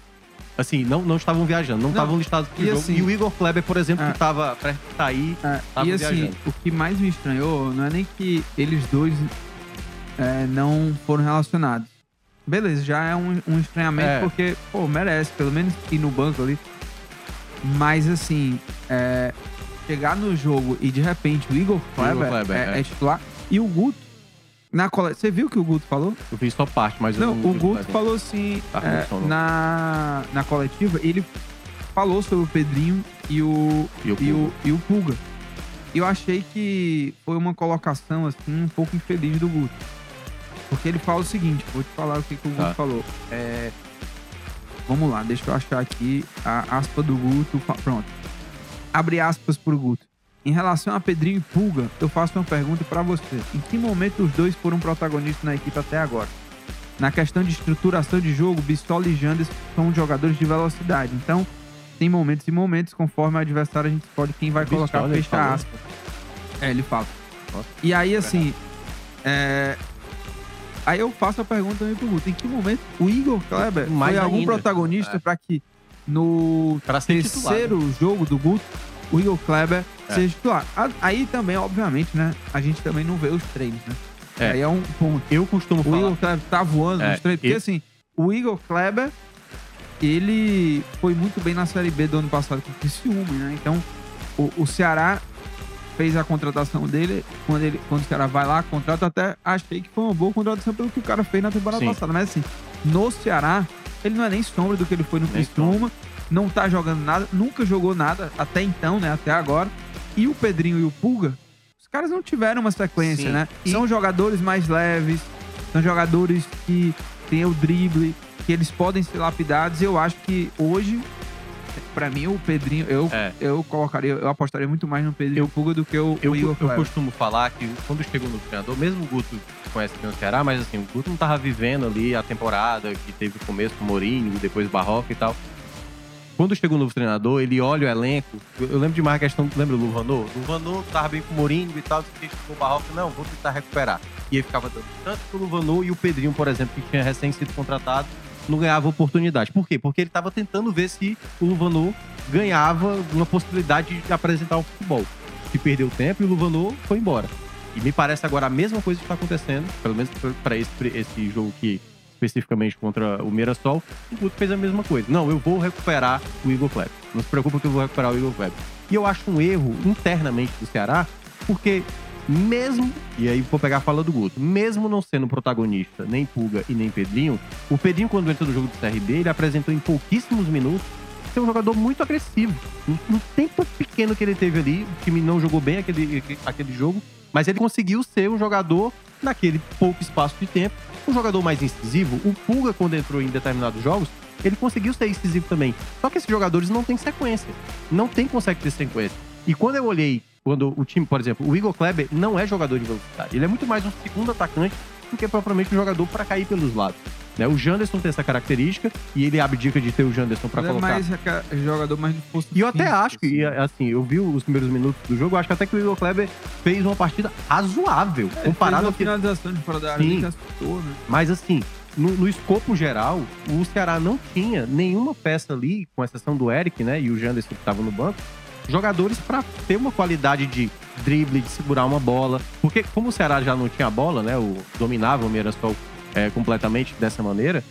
Assim, não, não estavam viajando, não estavam listados pro e jogo. assim- e o Igor Kleber, por exemplo, É. que estava prestes a sair, Tava e assim, viajando. o que mais me estranhou não é nem que eles dois é, não foram relacionados. Beleza, já é um, um estranhamento É. porque, pô, merece, pelo menos ir no banco ali. Mas assim, é, chegar no jogo e de repente o Igor Kleber, Kleber, é, é. é titular e o Guto, na cole... você viu o que o Guto falou? eu vi só parte, mas Não, eu não o Guto falou assim, Tá é, na, na coletiva, ele falou sobre o Pedrinho e o, E o e o, e o Pulga. E eu achei que foi uma colocação, assim, um pouco infeliz do Guto. Porque ele fala o seguinte, vou te falar o que, que o Guto Tá. falou. É, vamos lá, deixa eu achar aqui a aspa do Guto. Pronto. Abre aspas pro Guto. Em relação a Pedrinho e Pulga, eu faço uma pergunta pra você. Em que momento os dois foram protagonistas na equipe até agora? Na questão de estruturação de jogo, Bistola e Jandes são jogadores de velocidade. Então, tem momentos e momentos, conforme o adversário, a gente escolhe quem vai Bistola, colocar, fecha aspas. É, ele fala. E aí, assim, é... Aí eu faço a pergunta também pro Guto. Em que momento o Igor Kleber Mais foi algum ainda. protagonista É. pra que no Pra ser titular, né? terceiro jogo do Guto, o Igor Kleber É. seja titular? Aí também, obviamente, né? A gente também não vê os treinos, né? É. Aí é um ponto. Eu costumo O falar. Igor Kleber tá voando É, nos treinos. Porque e- assim, o Igor Kleber, ele foi muito bem na Série B do ano passado com o Criciúma, né? Então, o, o Ceará fez a contratação dele. Quando, ele, quando o Ceará vai lá, contrata, até achei que foi uma boa contratação pelo que o cara fez na temporada Sim. passada. Mas assim, no Ceará, ele não é nem sombra do que ele foi no Criciúma. Não tá jogando nada, nunca jogou nada até então, né? Até agora. E o Pedrinho e o Pulga, os caras não tiveram uma sequência, Sim. né? E- São jogadores mais leves, são jogadores que têm o drible, que eles podem ser lapidados. Eu acho que hoje, pra mim, o Pedrinho, eu, É. eu colocaria, eu apostaria muito mais no Pedrinho Eu- Pulga do que o, Eu, o Igor eu costumo falar que quando chegou no treinador, mesmo o Guto conhece bem o Ceará, mas assim, o Guto não tava vivendo ali a temporada que teve o começo com o Mourinho, depois o Barroca e tal. Quando chegou o novo treinador, ele olha o elenco. Eu, eu lembro de mais questão, lembra o Luvanô? O Luvanô tava bem com o Mourinho e tal, que o Barroca, não, vou tentar recuperar. E aí ficava dando tanto pro Luvanô e o Pedrinho, por exemplo, que tinha recém sido contratado, não ganhava oportunidade. Por quê? Porque ele tava tentando ver se o Luvanô ganhava uma possibilidade de apresentar o futebol. Que perdeu tempo e o Luvanô foi embora. E me parece agora a mesma coisa que está acontecendo, pelo menos para esse, esse jogo aqui, especificamente contra o Mirassol, o Guto fez a mesma coisa. Não, eu vou recuperar o Igor Kleber. Não se preocupa que eu vou recuperar o Igor Kleber. E eu acho um erro internamente do Ceará, porque mesmo, e aí vou pegar a fala do Guto, mesmo não sendo protagonista nem Pulga e nem Pedrinho, o Pedrinho, quando entrou no jogo do CRB, ele apresentou em pouquíssimos minutos ser um jogador muito agressivo. No, no tempo pequeno que ele teve ali, o time não jogou bem aquele, aquele jogo, mas ele conseguiu ser um jogador, naquele pouco espaço de tempo, um jogador mais incisivo. O Pulga, quando entrou em determinados jogos, ele conseguiu ser incisivo também. Só que esses jogadores não têm sequência. Não tem consegue ter sequência. E quando eu olhei, quando o time, por exemplo, o Igor Kleber não é jogador de velocidade. Ele é muito mais um segundo atacante do que propriamente um jogador para cair pelos lados. Né? O Janderson tem essa característica e ele abdica de ter o Janderson para Ele é colocar. mais aca- jogador mais de força E eu até acho que, assim. assim, eu vi os primeiros minutos do jogo, eu acho que até que o Igor Kleber fez uma partida razoável, É, comparado ao que finalização de fora da área Sim. assustou, né? mas assim, no, no escopo geral, o Ceará não tinha nenhuma peça ali, com exceção do Eric, né, e o Janderson que estavam no banco, jogadores para ter uma qualidade de drible, de segurar uma bola. Porque como o Ceará já não tinha bola, né, o dominava o Mirassol é, completamente dessa maneira,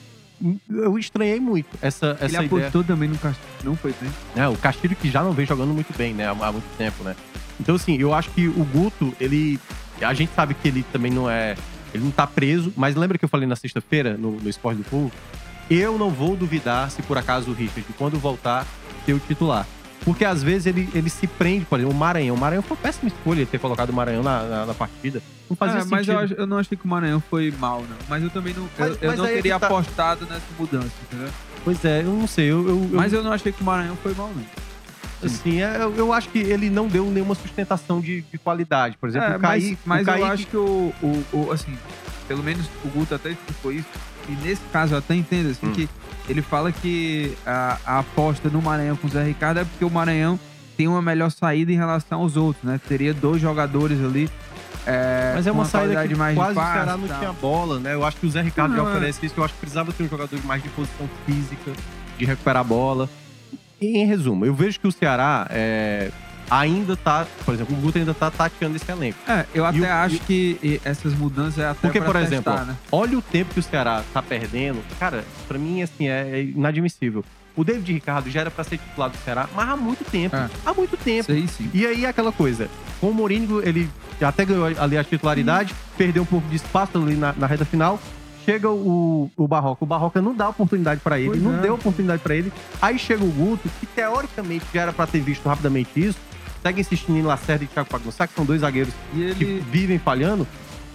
eu estranhei muito essa, Ele essa ideia. apostou também no Castilho, não foi bem. né? O Castilho que já não vem jogando muito bem, né? Há, há muito tempo, né? Então, assim, eu acho que o Guto, ele. A gente sabe que ele também não é. Ele não tá preso, mas lembra que eu falei na sexta-feira, no, no Esporte do Povo? Eu não vou duvidar se por acaso o Richard, quando voltar, ser o titular. Porque às vezes ele, ele se prende, por exemplo, o Maranhão. O Maranhão foi uma péssima escolha ele ter colocado o Maranhão na, na, na partida. Não fazia É, sentido. mas eu, eu não achei que o Maranhão foi mal, não. Mas eu também não. Mas- eu eu mas não é teria tá. apostado nessa mudança, entendeu? Pois é, eu não sei. Eu, eu, eu- Mas eu não achei que o Maranhão foi mal, não. assim, é, eu, eu acho que ele não deu nenhuma sustentação de, de qualidade. Por exemplo, É, o mas Kaique. mas o eu Kaique- acho que o, o, o- assim, pelo menos o Guto até explicou isso, e nesse caso eu até entendo, assim, Hum. que ele fala que a, a aposta no Maranhão com o Zé Ricardo é porque o Maranhão tem uma melhor saída em relação aos outros, né? Teria dois jogadores ali. É, Mas é com uma saída que mais de quase o Ceará não tinha bola, né? Eu acho que o Zé Ricardo Não, já é. oferece isso. Eu acho que precisava ter um jogador mais de posição física, de recuperar a bola. E, em resumo, eu vejo que o Ceará é, ainda tá... Por exemplo, o Guto ainda tá tateando esse elenco. É, eu até E o- acho e- que e- essas mudanças é até Porque, por testar, exemplo, né? Olha o tempo que o Ceará tá perdendo. Cara, pra mim, assim, é inadmissível. O David Ricardo já era pra ser titular do Ceará, mas há muito tempo. É. Há muito tempo. Sei sim. E aí, aquela coisa. Com o Mourinho, ele até ganhou ali a titularidade, perdeu um pouco de espaço ali na, na reta final. Chega o, o Barroca. O Barroca não dá oportunidade pra ele, Pois não é. deu oportunidade pra ele. Aí chega o Guto, que teoricamente já era pra ter visto rapidamente isso. Segue insistindo em Lacerda e Thiago Pagunçá, que são dois zagueiros E que ele. vivem falhando.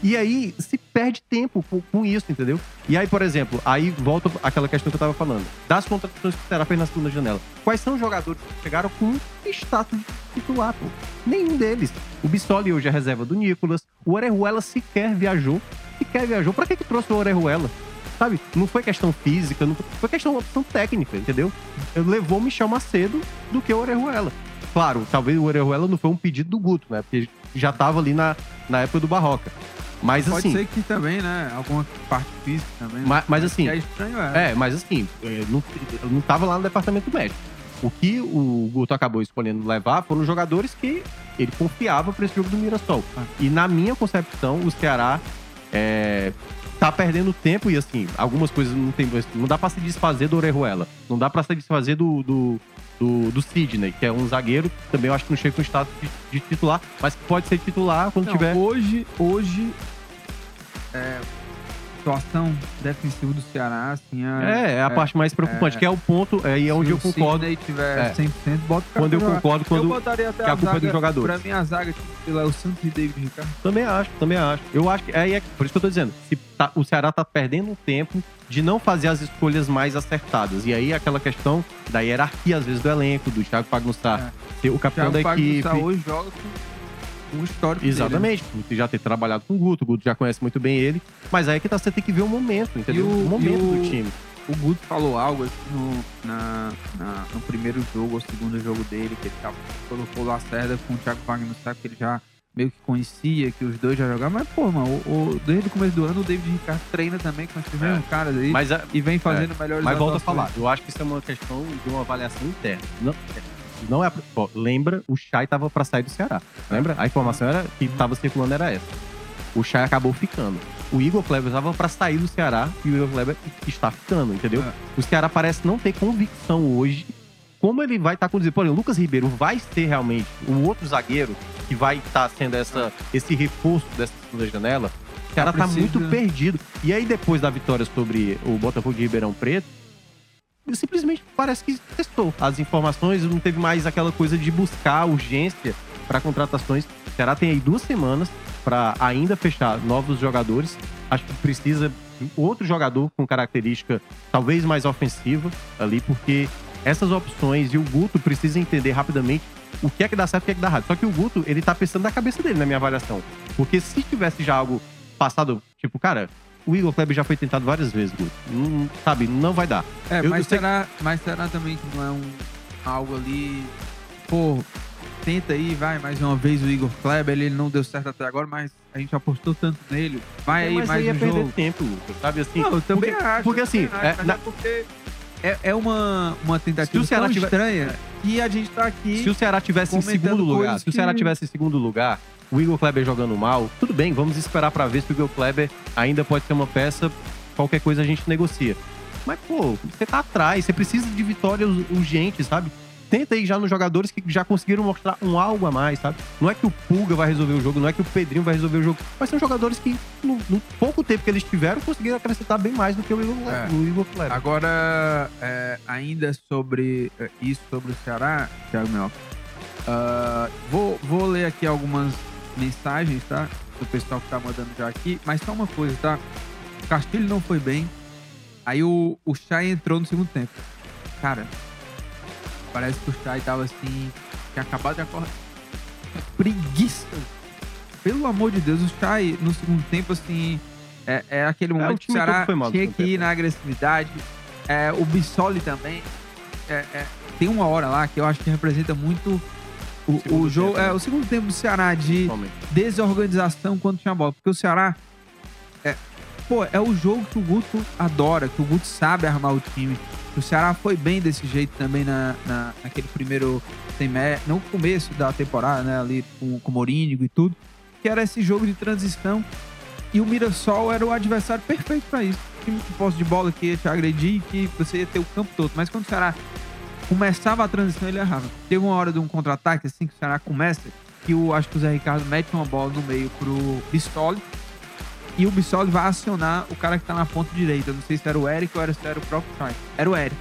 E aí se perde tempo com, com isso, entendeu? E aí, por exemplo, aí volta aquela questão que eu tava falando. Das contratações que Ceará fez na segunda janela. Quais são os jogadores que chegaram com status de titular, pô? Nenhum deles. O Bissoli hoje é reserva do Nicolas. O Orejuela sequer viajou. Sequer viajou. Pra que que trouxe o Orejuela? Sabe? Não foi questão física, não foi, foi questão opção técnica, entendeu? Levou o Michel Macedo do que o Orejuela. Claro, talvez o Orejuela não foi um pedido do Guto, né? Porque já tava ali na, na época do Barroca. Mas Pode assim, ser que também, né? Alguma parte física também. né? mas, mas assim, é estranho, é. é, mas assim, é, não, eu não tava lá no departamento médico. O que o Guto acabou escolhendo levar foram jogadores que ele confiava para esse jogo do Mirassol. Ah. E na minha concepção, o Ceará é, tá perdendo tempo e assim, algumas coisas não tem. Não dá para se desfazer do Orejuela. Não dá para se desfazer do, do, do, do Sidney, que é um zagueiro que também eu acho que não chega com status de, de titular, mas que pode ser titular quando Não, tiver. Hoje, hoje, é, situação defensiva do Ceará, assim, É, é a parte mais preocupante, é. que é o ponto, é, e é onde se eu o concordo. Sidney tiver É. 100%, bota o Quando eu concordo, Eu quando. botaria até que a a culpa é zaga, jogadores. Pra mim, a zaga, tipo, lá, o Santos e David Ricardo. Também acho, também acho. Eu acho que é, é por isso que eu tô dizendo. Se tá- o Ceará tá perdendo tempo de não fazer as escolhas mais acertadas. E aí aquela questão da hierarquia, às vezes, do elenco, do Thiago Pagunçá, ser o capitão Thiago da equipe. Pagunçá hoje joga com um histórico dele, né? Exatamente. Você já ter trabalhado com o Guto, o Guto já conhece muito bem ele. Mas aí é que tá, você tem que ver o momento, entendeu? o- o momento o- do time. O Guto falou algo assim no, na, na- no primeiro jogo, ou segundo jogo dele, que ele tava, colocou o Lacerda com o Thiago Wagner no saco, que ele já meio que conhecia, que os dois já jogavam. Mas, pô, mano, o, o- desde o começo do ano o David Ricardo treina também com esses mesmos caras aí Mas, a- e vem fazendo melhores mas volta a falar, eu acho que isso é uma questão de uma avaliação interna. Não, não é. ó, lembra, o Chay tava pra sair do Ceará. Lembra? A informação era, que tava circulando era essa. O Chay acabou ficando. O Igor Kleber tava pra sair do Ceará e o Igor Kleber está ficando, entendeu? É. O Ceará parece não ter convicção hoje como ele vai estar conduzindo. Por exemplo, o Lucas Ribeiro vai ser realmente o outro zagueiro que vai estar sendo essa, esse reforço dessa segunda janela. O Ceará tá precisa- muito perdido. E aí, depois da vitória sobre o Botafogo de Ribeirão Preto, ele simplesmente parece que testou as informações, não teve mais aquela coisa de buscar urgência para contratações. O Ceará tem aí duas semanas para ainda fechar novos jogadores. Acho que precisa de outro jogador com característica talvez mais ofensiva ali, porque essas opções e o Guto precisa entender rapidamente o que é que dá certo e o que é que dá errado. Só que o Guto, ele tá pensando na cabeça dele, na minha avaliação. Porque se tivesse já algo passado, tipo, cara, o Igor Kleber já foi tentado várias vezes, Guto. Não, sabe, não vai dar. É, Eu- mas, será, mas será também que não é um algo ali. Pô, tenta aí, vai mais uma vez o Igor Kleber, ele não deu certo até agora, mas a gente apostou tanto nele. Vai aí mas mais aí é um perder jogo. tempo, Lucas, sabe assim? Não, eu também porque, acho. porque assim, também acho, é, mas na- é porque é, é uma, uma tentativa Se o Ceará tão tiver- estranha que a gente tá aqui. se o Ceará tivesse em segundo lugar, coisas se o Ceará que- tivesse em segundo lugar, o Igor Kleber jogando mal, tudo bem, vamos esperar pra ver se o Igor Kleber ainda pode ser uma peça, qualquer coisa a gente negocia. Mas, pô, você tá atrás, você precisa de vitórias urgentes, sabe? Tenta aí já nos jogadores que já conseguiram mostrar um algo a mais, sabe? Não é que o Pulga vai resolver o jogo, não é que o Pedrinho vai resolver o jogo, mas são jogadores que, no, no pouco tempo que eles tiveram, conseguiram acrescentar bem mais do que o Igor, É. o Igor Kleber. Agora, é, ainda sobre é, isso, sobre o Ceará, Thiago Mel, ah, vou, vou ler aqui algumas mensagens, tá? Do pessoal que tá mandando já aqui, mas só uma coisa, tá? O Castilho não foi bem, Aí o, o Chay entrou no segundo tempo. Cara, parece que o Chay tava assim, tinha acabado de acordar. Preguiça. Pelo amor de Deus, o Chay no segundo tempo, assim, é, é aquele o momento que o Ceará tinha que ir na agressividade. É, o Bissoli também. É, é, tem uma hora lá que eu acho que representa muito o, Segundo o jogo. tempo, né? É, o segundo tempo do Ceará de desorganização quando tinha bola. Porque o Ceará. É, pô, é o jogo que o Guto adora, que o Guto sabe armar o time. O Ceará foi bem desse jeito também na, na- naquele primeiro sem mé- no começo da temporada, né? Ali com, com o Morínigo e tudo. Que era esse jogo de transição. E o Mirassol era o adversário perfeito pra isso. Time com posse de bola que ia te agredir, que você ia ter o campo todo. Mas quando o Ceará começava a transição, ele errava. Teve uma hora de um contra-ataque, assim, que o Ceará começa, que o, acho que o Zé Ricardo mete uma bola no meio pro Bissoli. E o Bissoli vai acionar o cara que tá na ponta direita. Eu Não sei se era o Eric ou era, se era o próprio Chay. Era o Eric.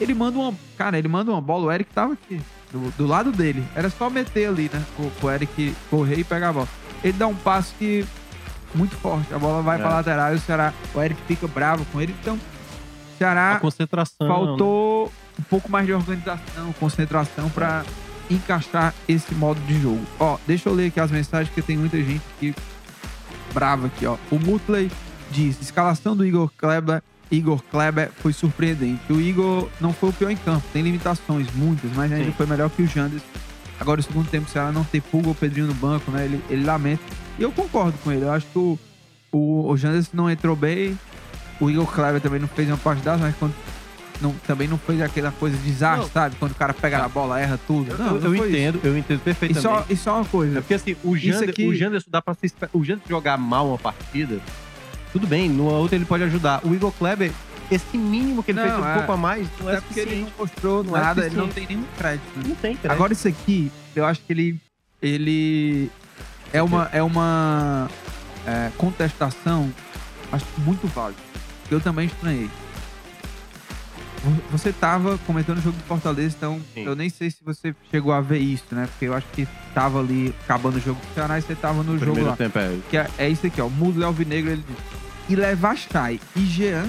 Ele manda uma. Cara, ele manda uma bola, o Eric tava aqui. Do, do lado dele. Era só meter ali, né? Pro, pro Eric correr e pegar a bola. Ele dá um passo que. Muito forte. A bola vai É. pra lateral e o Ceará. O Eric fica bravo com ele. Então, o Ceará A concentração. faltou um pouco mais de organização, concentração pra encaixar esse modo de jogo. Ó, deixa eu ler aqui as mensagens porque tem muita gente aqui brava aqui, ó. O Mutley diz: escalação do Igor Kleber, Igor Kleber foi surpreendente. O Igor não foi o pior em campo, tem limitações, muitas, mas ainda Sim. foi melhor que o Jandes. Agora, o segundo tempo, se ela não ter pulga ou Pedrinho no banco, né? Ele, ele lamenta. E eu concordo com ele. Eu acho que o, o, o Jandes não entrou bem. O Igor Kleber também não fez uma partida, mas quando não, também não fez aquela coisa de desastre, Não. sabe? Quando o cara pega na bola, erra tudo. Não, eu- eu foi isso. entendo, eu entendo E perfeitamente. só, e só uma É coisa. porque assim, o Isso Jander, aqui- o Janderson dá pra se O Janderson jogar mal uma partida, tudo bem, no outra ele pode ajudar. O Igor Kleber, esse mínimo que ele Não, fez um é. pouco a mais, não é Até porque ele não mostrou Não é nada, ele não tem nenhum crédito. né? Não tem, cara. Agora isso aqui, eu acho que ele. Ele. É uma. É uma é, contestação, acho muito válida. Eu também estranhei. Vo- Você tava comentando o jogo do Fortaleza, então Sim. eu nem sei se você chegou a ver isso, né? Porque eu acho que tava ali acabando o jogo do Ceará e você tava no jogo primeiro lá. tempo é. Que é, é isso aqui, ó. Mudo Alvinegro, ele diz. E levar Chay e Jean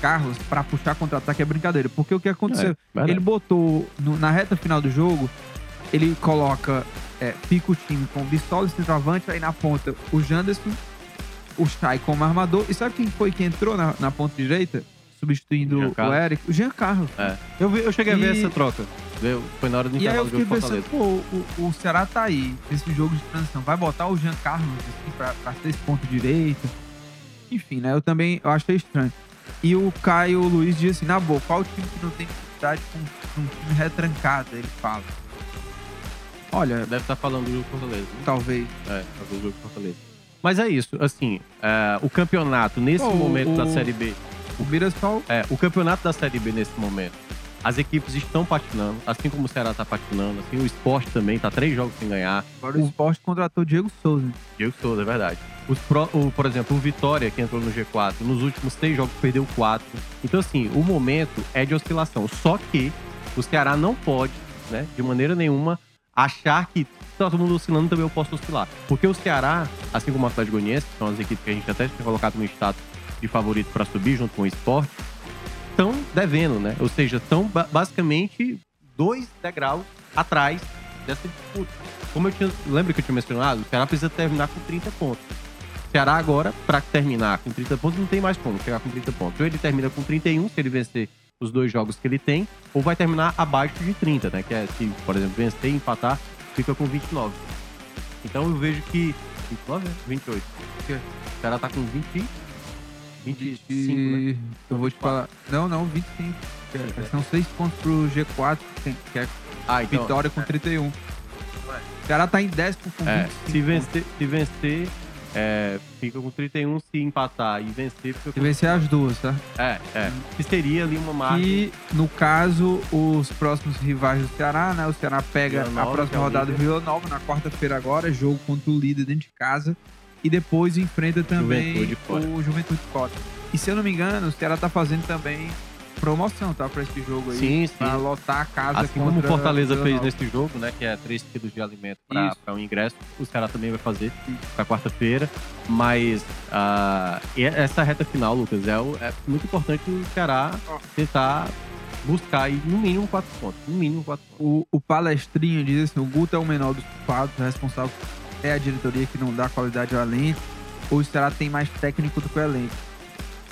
Carlos pra puxar contra-ataque é brincadeira. Porque o que aconteceu? verdade. ele botou no- na reta final do jogo, ele coloca, é, fica o time com o Bissoli, centroavante, aí na ponta o Janderson, o Chay como armador. E sabe quem foi que entrou na, na ponta direita? Substituindo o. Eric? O Jean Carlos. Eu, vi- eu cheguei a ver E- essa troca. Veio- Foi na hora do E aí eu intervalo do fiquei jogo pensando, pô, o, o Ceará tá aí, nesse jogo de transição. Vai botar o Jean Carlos assim, pra, pra ser esse ponto direito. Enfim, né? Eu também eu achei estranho. E o Caio Luiz diz assim, na boa, qual time que não tem dificuldade com, com um time retrancado? Ele fala. Olha, Deve estar falando do jogo Fortaleza. né? talvez. É, talvez o jogo Fortaleza. Mas é isso, assim, é, o campeonato nesse Pô, momento o- da Série B, O Mirassol é, o campeonato da Série B nesse momento, as equipes estão patinando, assim como o Ceará tá patinando, assim, o esporte também tá três jogos sem ganhar. Agora o esporte contratou Diego Souza. Diego Souza, é verdade. Os pro- o, por exemplo, o Vitória, que entrou no G4, nos últimos três jogos perdeu quatro. Então, assim, o momento é de oscilação. Só que o Ceará não pode, né, de maneira nenhuma, achar que tá todo mundo oscilando, também eu posso oscilar. Porque o Ceará, assim como o Atlético Goianiense, que são as equipes que a gente até tinha colocado no status de favorito para subir junto com o esporte, estão devendo, né? Ou seja, estão ba- basicamente dois degraus atrás dessa disputa. Como eu tinha. Lembra que eu tinha mencionado? O Ceará precisa terminar com 30 pontos. O Ceará agora, para terminar com 30 pontos, não tem mais como chegar com 30 pontos. Ou ele termina com 31, se ele vencer os dois jogos que ele tem, ou vai terminar abaixo de 30, né? Que é se, por exemplo, vencer e empatar, fica com 29. Então eu vejo que. 29, né? 28. Porque O Ceará tá com 20. 25, né? E eu vou te falar. Não, não, 25. Que é- São seis pontos pro G4, que é Ah, então. Vitória com 31. O Ceará tá em décimo com É, 25. se vencer, se vencer é, fica com 31, se empatar e vencer, fica com. vencer as duas, tá? É, é. Que seria ali uma margem. E, no caso, os próximos rivais do Ceará, né? O Ceará pega Vila Nova, a é próxima o rodada do. Vila Nova na quarta-feira agora, jogo contra o líder dentro de casa. E depois enfrenta também Juventude o Juventude fora. E se eu não me engano, o Ceará tá fazendo também promoção, tá? Pra esse jogo aí. Sim, sim. Pra lotar a casa Assim como o Fortaleza fez Nova. nesse jogo, né? Que é 3 quilos de alimento pra, Isso. pra um ingresso, os caras também vai fazer pra quarta-feira. Mas e essa reta final, Lucas, é, o- é muito importante o Ceará tentar buscar aí no mínimo 4 pontos. No mínimo 4 pontos. O, o palestrinho diz assim: o Guto é o menor dos culpados, o responsável é a diretoria que não dá qualidade ao elenco, ou será tem mais técnico do que o elenco?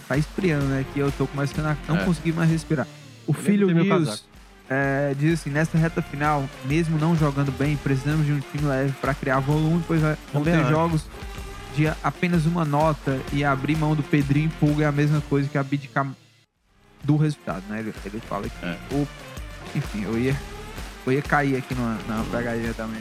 Tá esfriando, né? Que eu tô começando a não É. conseguir mais respirar. O Eu filho News é, diz assim: nessa reta final, mesmo não jogando bem, precisamos de um time leve para criar volume, pois vai- vão ter acho. jogos de apenas uma nota e abrir mão do Pedrinho e Pulga é a mesma coisa que abdicar do resultado, né? Ele, ele fala que. É. o- enfim, eu ia, eu ia cair aqui numa, numa pegadinha também.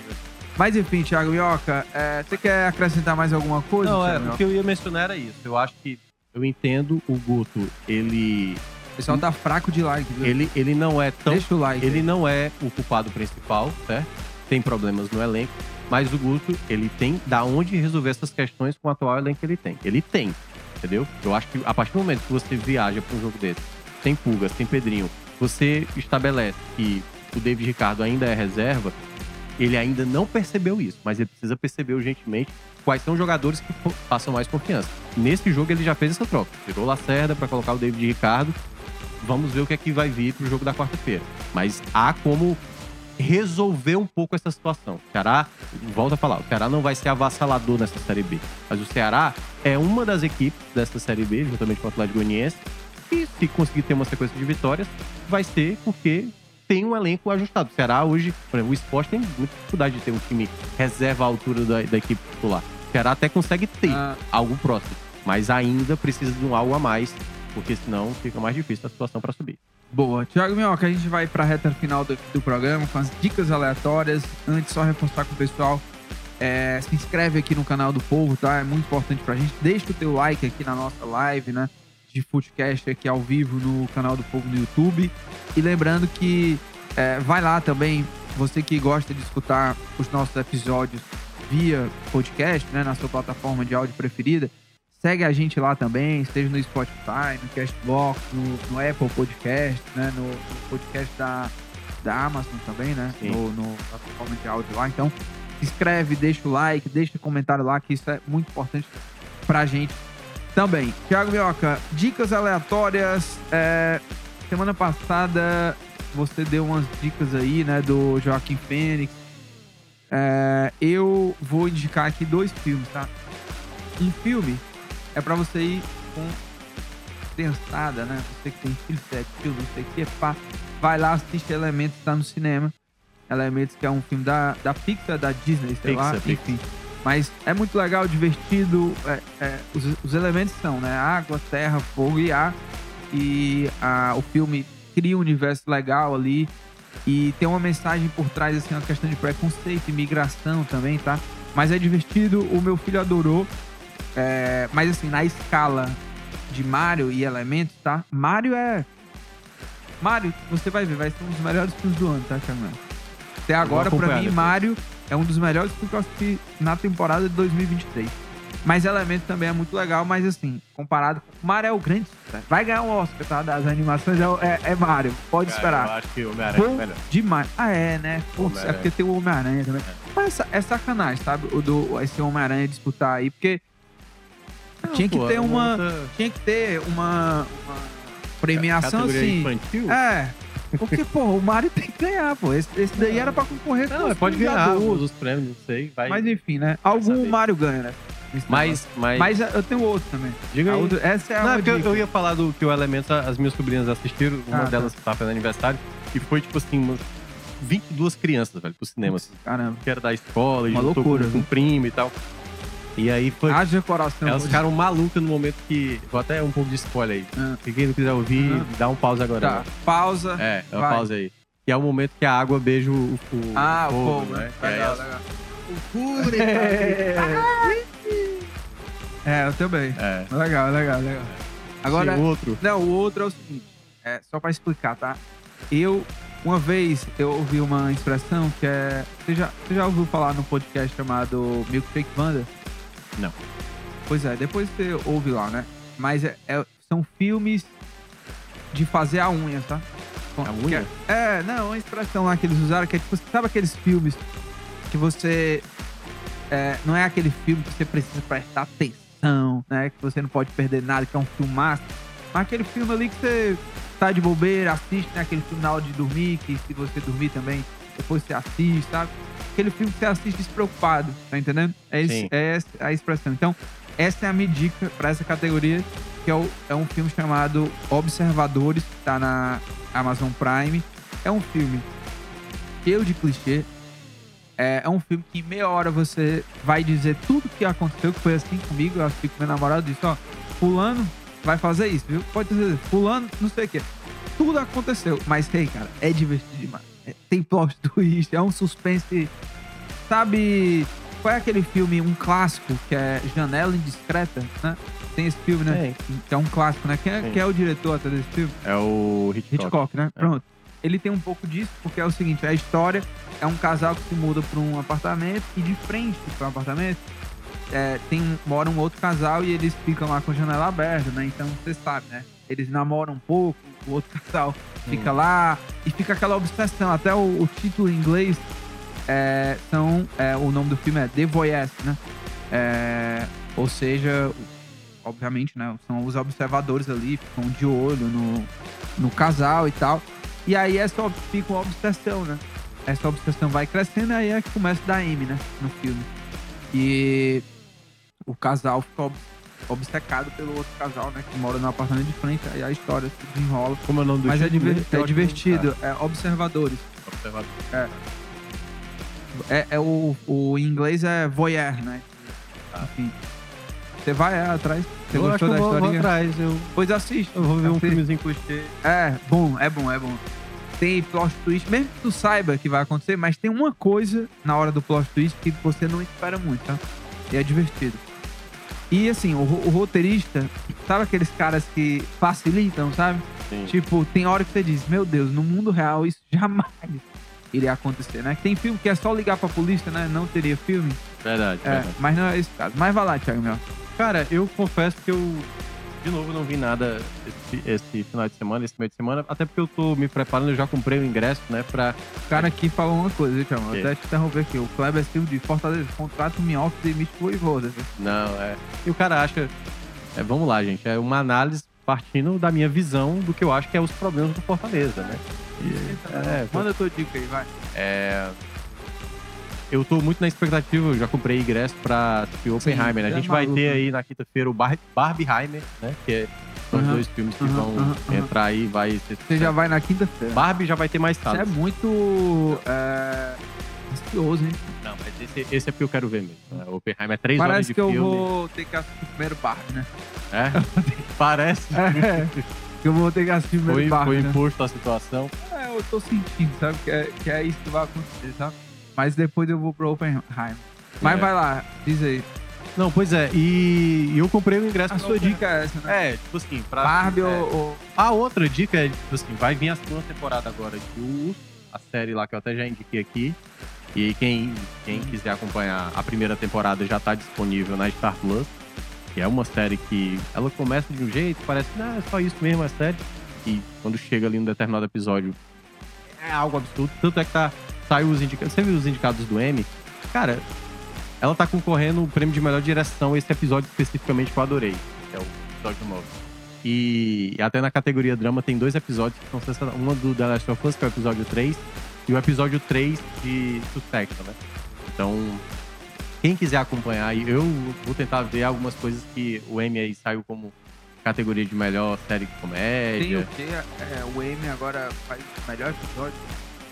Mas enfim, Thiago Minhoca, é, você quer acrescentar mais alguma coisa? Não, é, o que eu ia mencionar era isso. Eu acho que eu entendo o Guto, ele, O pessoal tá fraco de like, viu? ele, ele não é tão Deixa o like. Ele não é o culpado principal, certo? Tem problemas no elenco, mas o Guto, ele tem da onde resolver essas questões com o atual elenco que ele tem. Ele tem, entendeu? Eu acho que a partir do momento que você viaja para um jogo desse, sem pulgas, sem Pedrinho, você estabelece que o David Ricardo ainda é reserva, ele ainda não percebeu isso, mas ele precisa perceber urgentemente quais são os jogadores que passam mais confiança. Nesse jogo ele já fez essa troca. Tirou Lacerda para colocar o David Ricardo. Vamos ver o que é que vai vir pro jogo da quarta-feira. Mas há como resolver um pouco essa situação. O Ceará, volta a falar, o Ceará não vai ser avassalador nessa Série B. Mas o Ceará é uma das equipes dessa Série B, juntamente com o Atlético Goianiense, e se conseguir ter uma sequência de vitórias, vai ser porque tem um elenco ajustado. O Ceará hoje, por exemplo, o esporte tem muita dificuldade de ter um time reserva à altura da, da equipe titular. O Ceará até consegue ter Ah, algo próximo, mas ainda precisa de um algo a mais, porque senão fica mais difícil a situação para subir. Boa. Tiago Minhoca, a gente vai pra reta final do, do programa com as dicas aleatórias. Antes, só reforçar com o pessoal. é, se inscreve aqui no canal do Povo, tá? É muito importante pra gente. Deixa o teu like aqui na nossa live, né? De Footcast aqui ao vivo no canal do Povo no YouTube. E lembrando que é, vai lá também, você que gosta de escutar os nossos episódios via podcast, né? Na sua plataforma de áudio preferida. Segue a gente lá também, seja no Spotify, no Castbox, no, no Apple Podcast, né? No, no podcast da, da Amazon também, né? Sim. No, no plataforma de áudio lá. Então, se inscreve, deixa o like, deixa o comentário lá, que isso é muito importante pra gente também. Thiago Mioca, dicas aleatórias. é, semana passada você deu umas dicas aí, né? Do Joaquim Fênix. É, eu vou indicar aqui dois filmes, tá? Um filme é pra você ir com criançada, né? Você que tem filho, sete filho, não sei o que, pá. Vai lá, assiste Elementos, tá no cinema. Elementos, que é um filme da, da Pixar, da Disney, sei lá, Pixar, Pixar. enfim. Mas é muito legal, divertido. é- é, os, os elementos são, né? Água, terra, fogo e ar. E a, o filme cria um universo legal ali. E tem uma mensagem por trás, assim, uma questão de preconceito, imigração também, tá? Mas é divertido, o meu filho adorou. É, mas assim, na escala de Mario e Elementos, tá? Mario é. Mario, você vai ver, vai ser um dos melhores filmes do ano, tá, Thiago? Até agora, pra acompanhar mim, depois. Mario é um dos melhores que eu assisti na temporada de 2023. Mas Elementos também é muito legal, mas assim, comparado com. Mario é o grande. Vai ganhar um Oscar, tá? Das animações é, é, é Mario. Pode esperar. eu acho que o Homem-Aranha é melhor. demais. Ah, é, né? Putz, é porque tem o Homem-Aranha também. Mas é, é sacanagem, sabe? O do, esse Homem-Aranha disputar aí, porque tinha que Pô, ter uma. outra Tinha que ter uma, uma premiação categoria assim. infantil. É. Porque, pô, o Mario tem que ganhar, pô. Esse, esse daí era pra concorrer Não, os mas pode ganhar os prêmios, não sei. Vai. Mas enfim, né? Algum saber. Mario ganha, né? Mas, mas. Mas eu tenho outro também. diga aí. outra- essa é a Não, é eu, eu ia falar do que o Elementos, as minhas sobrinhas assistiram, uma Ah, tá. delas tá fazendo aniversário, e foi, tipo assim, umas 22 crianças, velho, pro cinema, assim, Caramba. que era da escola, e Uma juntou loucura, com, com o primo e tal. E aí foi. Haja coração. elas ficaram malucas no momento que. Vou até um pouco de spoiler aí. Ah. Se quem não quiser ouvir, Aham. dá um pause agora. Tá, né? pausa. É, é uma pausa aí. Que é o momento que a água beija o, o, Ah, o fogo, fogo, né? Que aí Legal, as- legal. O cure, É, eu também. É. Legal, legal, legal. Agora, Sim, o outro. não, o outro é o seguinte, é só pra explicar, tá? Eu, uma vez, eu ouvi uma expressão que é... Você já, você já ouviu falar no podcast chamado Milkshake Wanda? Não. Pois é, depois você ouve lá, né? Mas é- é- são filmes de fazer a unha, tá? A unha? Que É, é, não, uma expressão lá que eles usaram que é tipo, sabe aqueles filmes que você. é, não é aquele filme que você precisa prestar atenção, né? Que você não pode perder nada, que é um filmaço. Mas aquele filme ali que você tá de bobeira, assiste, né? Aquele filme na hora de dormir, que se você dormir também, depois você assiste, sabe? Aquele filme que você assiste despreocupado, tá entendendo? É, Sim. é a expressão. Então, essa é a minha dica pra essa categoria, que é, o- é um filme chamado Observadores, que tá na Amazon Prime. É um filme cheio de clichê. É, é um filme que em meia hora você vai dizer tudo que aconteceu, que foi assim comigo, eu assisti com meu namorado, disse, ó, fulano vai fazer isso, viu? Pode dizer, fulano, não sei o quê. Tudo aconteceu, mas, hey, cara, é divertido demais. É, tem plot twist, é um suspense, sabe... Qual é aquele filme, um clássico, que é Janela Indiscreta, né? Tem esse filme, né? Que é um clássico, né? Quem é, Sim. quem é o diretor até desse filme? É o Hitchcock. Hitchcock, né? É. Pronto. Ele tem um pouco disso, porque é o seguinte, a história é um casal que se muda para um apartamento e de frente para um apartamento é, tem mora um outro casal e eles ficam lá com a janela aberta, né? Então você sabe, né? Eles namoram um pouco, o outro casal fica lá e fica aquela obsessão. Até o, o título em inglês é, são é, o nome do filme é The Voyeurs, né? É, ou seja, obviamente, né? São os observadores ali, ficam de olho no, no casal e tal. E aí essa fica uma obsessão, né? Essa obsessão vai crescendo, aí é que começa a dar M, né? No filme. E o casal fica ob- obcecado pelo outro casal, né? Que mora no apartamento de frente, aí a história se desenrola. Como é o nome do Mas é, diver- é divertido, é observadores. Ah, observador. É, é o, o em inglês é voyeur, né? Ah. Enfim. Você vai é, atrás? Você Eu acho gostou da eu vou, atrás. Eu, Pois assiste. eu vou ver um Assiste. filmezinho clichê. É, bom, é bom, é bom. Tem plot twist, mesmo que tu saiba que vai acontecer, mas tem uma coisa na hora do plot twist que você não espera muito, tá? E é divertido. E assim, o, o roteirista, sabe aqueles caras que facilitam, sabe? Sim. Tipo, tem hora que você diz, meu Deus, no mundo real isso jamais iria acontecer, né? Tem filme que é só ligar pra polícia, né? Não teria filme. Verdade, É, verdade. mas não é esse caso. Mas vai lá, Thiago Mel. Cara, eu confesso que eu, de novo, não vi nada esse, esse final de semana, esse meio de semana, até porque eu tô me preparando, eu já comprei o ingresso, né, pra... O cara aqui falou uma coisa? Vou Que? Até te interromper aqui. O Kleber Silva de Fortaleza, contrato Minhoca e demite Voivoda. Não, é... E o cara acha... é, vamos lá, gente, é uma análise partindo da minha visão do que eu acho que é os problemas do Fortaleza, né? E, é, Manda tua dica aí, vai. É, Eu tô muito na expectativa, eu já comprei ingresso pra assistir Oppenheimer, né? A é gente vai maluco. ter aí na quinta-feira o Bar Barbieheimer, né? Que é, são os Aham, dois filmes que aham, vão aham. entrar aí, vai ser... Você já vai na quinta-feira. Barbie já vai ter mais Você é salas. muito é, ansioso, hein? Não, mas esse, esse é porque eu quero ver mesmo. né? O Oppenheimer é três horas Parece de que eu filme. vou ter que assistir primeiro Barbie, né? É? Parece. É, que eu vou ter que assistir primeiro Foi, Barbie, foi né? imposto a situação. É, eu tô sentindo, sabe? Que é, que é isso que vai acontecer, sabe? Mas depois eu vou pro Oppenheimer. Mas É. vai lá, diz aí. Não, pois é. E, eu comprei o ingresso A pra sua Oppenheimer. dica é essa, né? É, tipo assim, pra. Barbie é. ou, ou- A outra dica é, tipo assim, vai vir a segunda temporada agora de Urso, a série lá que eu até já indiquei aqui. E quem, quem quiser acompanhar a primeira temporada já tá disponível na Star Plus. Que é uma série que ela começa de um jeito, parece que ah, é só isso mesmo, é série. E quando chega ali num determinado episódio, é algo absurdo. Tanto é que tá, saiu os indicados. Você viu os indicados do M? Cara, ela tá concorrendo o prêmio de melhor direção, esse episódio especificamente que eu adorei. É o episódio novo. E até na categoria drama tem dois episódios que são sensacionais. Uma do The Last of Us, que é o episódio 3, e o episódio 3 de Succession, né? Então, quem quiser acompanhar, eu vou tentar ver algumas coisas que o Emmy aí saiu como categoria de melhor série de Tem comédia. o quê? É, o Emmy agora faz o melhor episódio.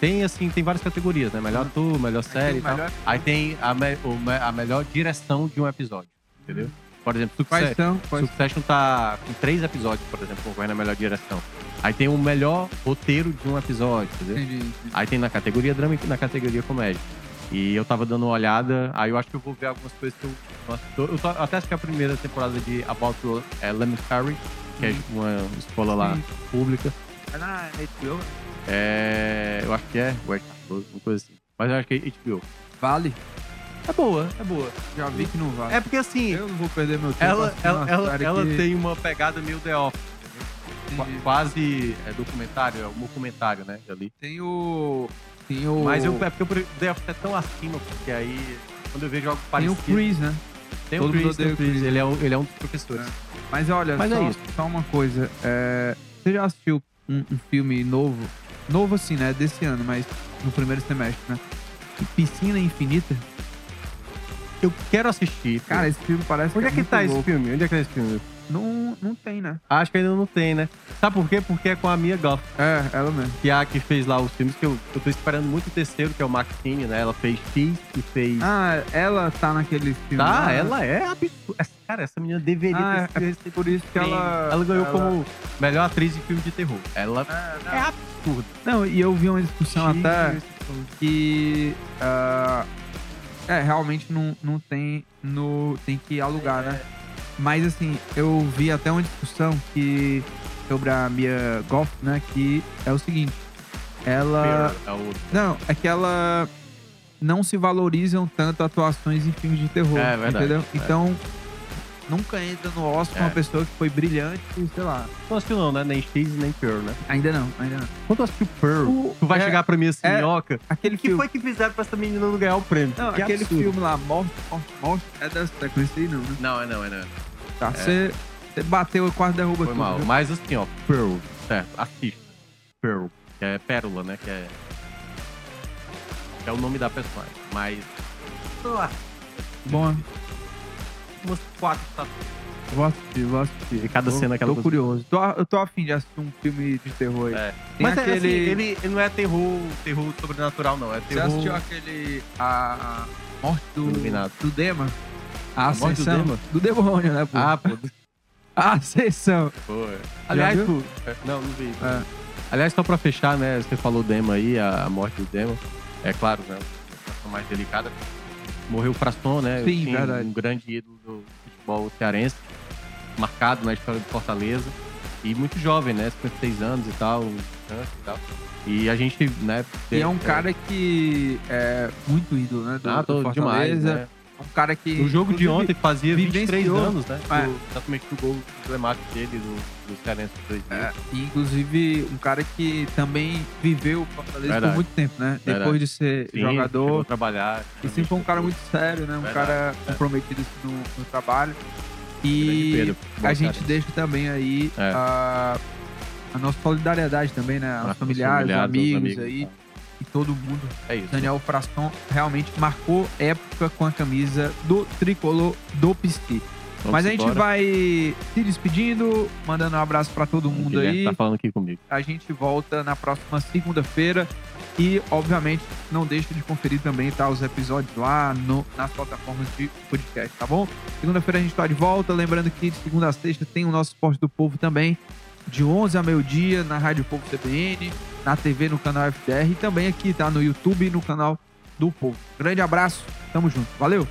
Tem, assim, tem várias categorias, né? Melhor ator, melhor série e tal. melhor- Aí tem a, me- o a melhor direção de um episódio, entendeu? Por exemplo, Quais Succession. são? Quais... Succession tá com três episódios, por exemplo, concorrendo a melhor direção. Aí tem o melhor roteiro de um episódio, entendeu? Entendi, entendi. Aí tem na categoria drama e na categoria comédia. E eu tava dando uma olhada, aí eu acho que eu vou ver algumas coisas que eu não. Eu tô- até assisti a primeira temporada de About é, Elementary, que é uma escola lá pública. É na HBO? É, eu acho que é, é uma coisa assim. Mas eu acho que é HBO. Vale? É boa, é boa. Já vi que não vale. É porque assim, Eu não vou perder meu tempo. ela, assistindo ela, ela, ela que- tem uma pegada meio The Office. Qua- Quase é documentário, é um documentário, né? Ali. Tem o. Tem o. Mas eu, é porque o The Office é tão acima, porque aí, quando eu vejo algo Tem o parecido... Chris, né? Tem todo o mundo Chris, tem o Chris. Chris. Ele é, um, ele é um dos professores. Mas olha, Mas é só, isso. só uma coisa. é, Você já assistiu um, um filme novo? Novo assim, né? Desse ano, mas no primeiro semestre, né? Piscina Infinita. Eu quero assistir. Cara, esse filme parece onde é é que tá esse louco. filme? Onde é que tá esse filme? Não, não tem, né? Acho que ainda não tem, né? Sabe por quê? Porque é com a Mia Goth, É, ela mesmo. que é a que fez lá os filmes que eu, eu tô esperando muito o terceiro, que é o Maxine, né? Ela fez X e fez... Ah, ela tá naquele filme. tá, lá, né? ela é absurda. Cara, essa menina deveria Ah, ter sido é por isso que ela. Ela ganhou como melhor atriz de filme de terror. Ela É, é absurda. Não, e eu vi uma discussão até que. ah, é, realmente não, não tem. No, tem que alugar, né? Mas assim, eu vi até uma discussão que. Sobre a Mia Goff, né? Que é o seguinte. Ela. É. Não, é que ela não se valorizam tanto atuações em filmes de terror. É verdade, Entendeu? é. Então, nunca entra no Oscar É. uma pessoa que foi brilhante, sei lá. Não assistiu não, né? Nem X nem Pearl, né? Ainda não, ainda não. Quando tu assistiu Pearl, O- tu vai é- chegar pra mim assim, é- Minhoca, Aquele o que filme. foi que fizeram pra essa menina não ganhar o prêmio? Não, Que aquele absurdo. filme lá, Morte, Morte, Morte, é dessa sequência aí, não, né? Não, é não, é não. Tá, você você bateu e quase derruba Foi tudo. mal. viu? Mas assim, ó, Pearl, certo, assista. Pearl, que é pérola, né? Que é. que é o nome da personagem. Mas. Ah, Bom, umas quatro tá vou assistir, vou assistir. E cada Tô- cena é aquela Tô coisa. curioso. Tô, eu tô afim de assistir um filme de terror aí. É. Tem Mas é, aquele... assim, ele, ele não é terror, terror sobrenatural, não. É Você terror. assistiu aquele... A, a morte do... Iluminado. Do Dema? A, A morte do ascensão Dema? do demônio, né, pô? Ah, pô. A ascensão. pô é. Aliás, viu? pô, é, não, não vi. não É. Aliás, só pra fechar, né? Você falou o Dema aí, a, morte do Dema. É claro, né? Uma situação mais delicada. Morreu o Frasson, né? Sim, Tinha verdade. Um grande ídolo do futebol cearense, marcado na história do Fortaleza. E muito jovem, né? 56 anos e tal, e tal. E a gente, né? E é um cara que é muito ídolo, né? Do, Ah, tô do demais, Fortaleza. né? Um cara que... No jogo de ontem fazia 23 vivenciou. anos, né? É. Do, exatamente do gol emblemático dele, do, do Cearense de 2000. É, inclusive um cara que também viveu o Fortaleza Verdade. por muito tempo, né? Verdade. Depois de ser Sim, jogador. trabalhar. E sempre foi um cara muito sério, né? Um Verdade, cara é. comprometido assim, no, no trabalho. E Pedro, a gente cara. deixa também aí É. a, a nossa solidariedade também, né? Aos familiares, familiares, amigos, amigos, aí. tá. E todo mundo. É isso. Daniel Fraston realmente marcou época com a camisa do tricolor do Pisci. Vamos Mas a gente embora. vai se despedindo, mandando um abraço pra todo mundo Guilherme aí. tá falando aqui comigo. A gente volta na próxima segunda-feira. E, obviamente, não deixe de conferir também tá, os episódios lá no, nas plataformas de podcast, tá bom? Segunda-feira a gente tá de volta. Lembrando que de segunda a sexta tem o nosso Esporte do Povo também. De 11 a meio-dia na Rádio Povo CBN, na TV no canal FDR e também aqui, tá? No YouTube e no canal do Povo. Grande abraço, tamo junto. Valeu!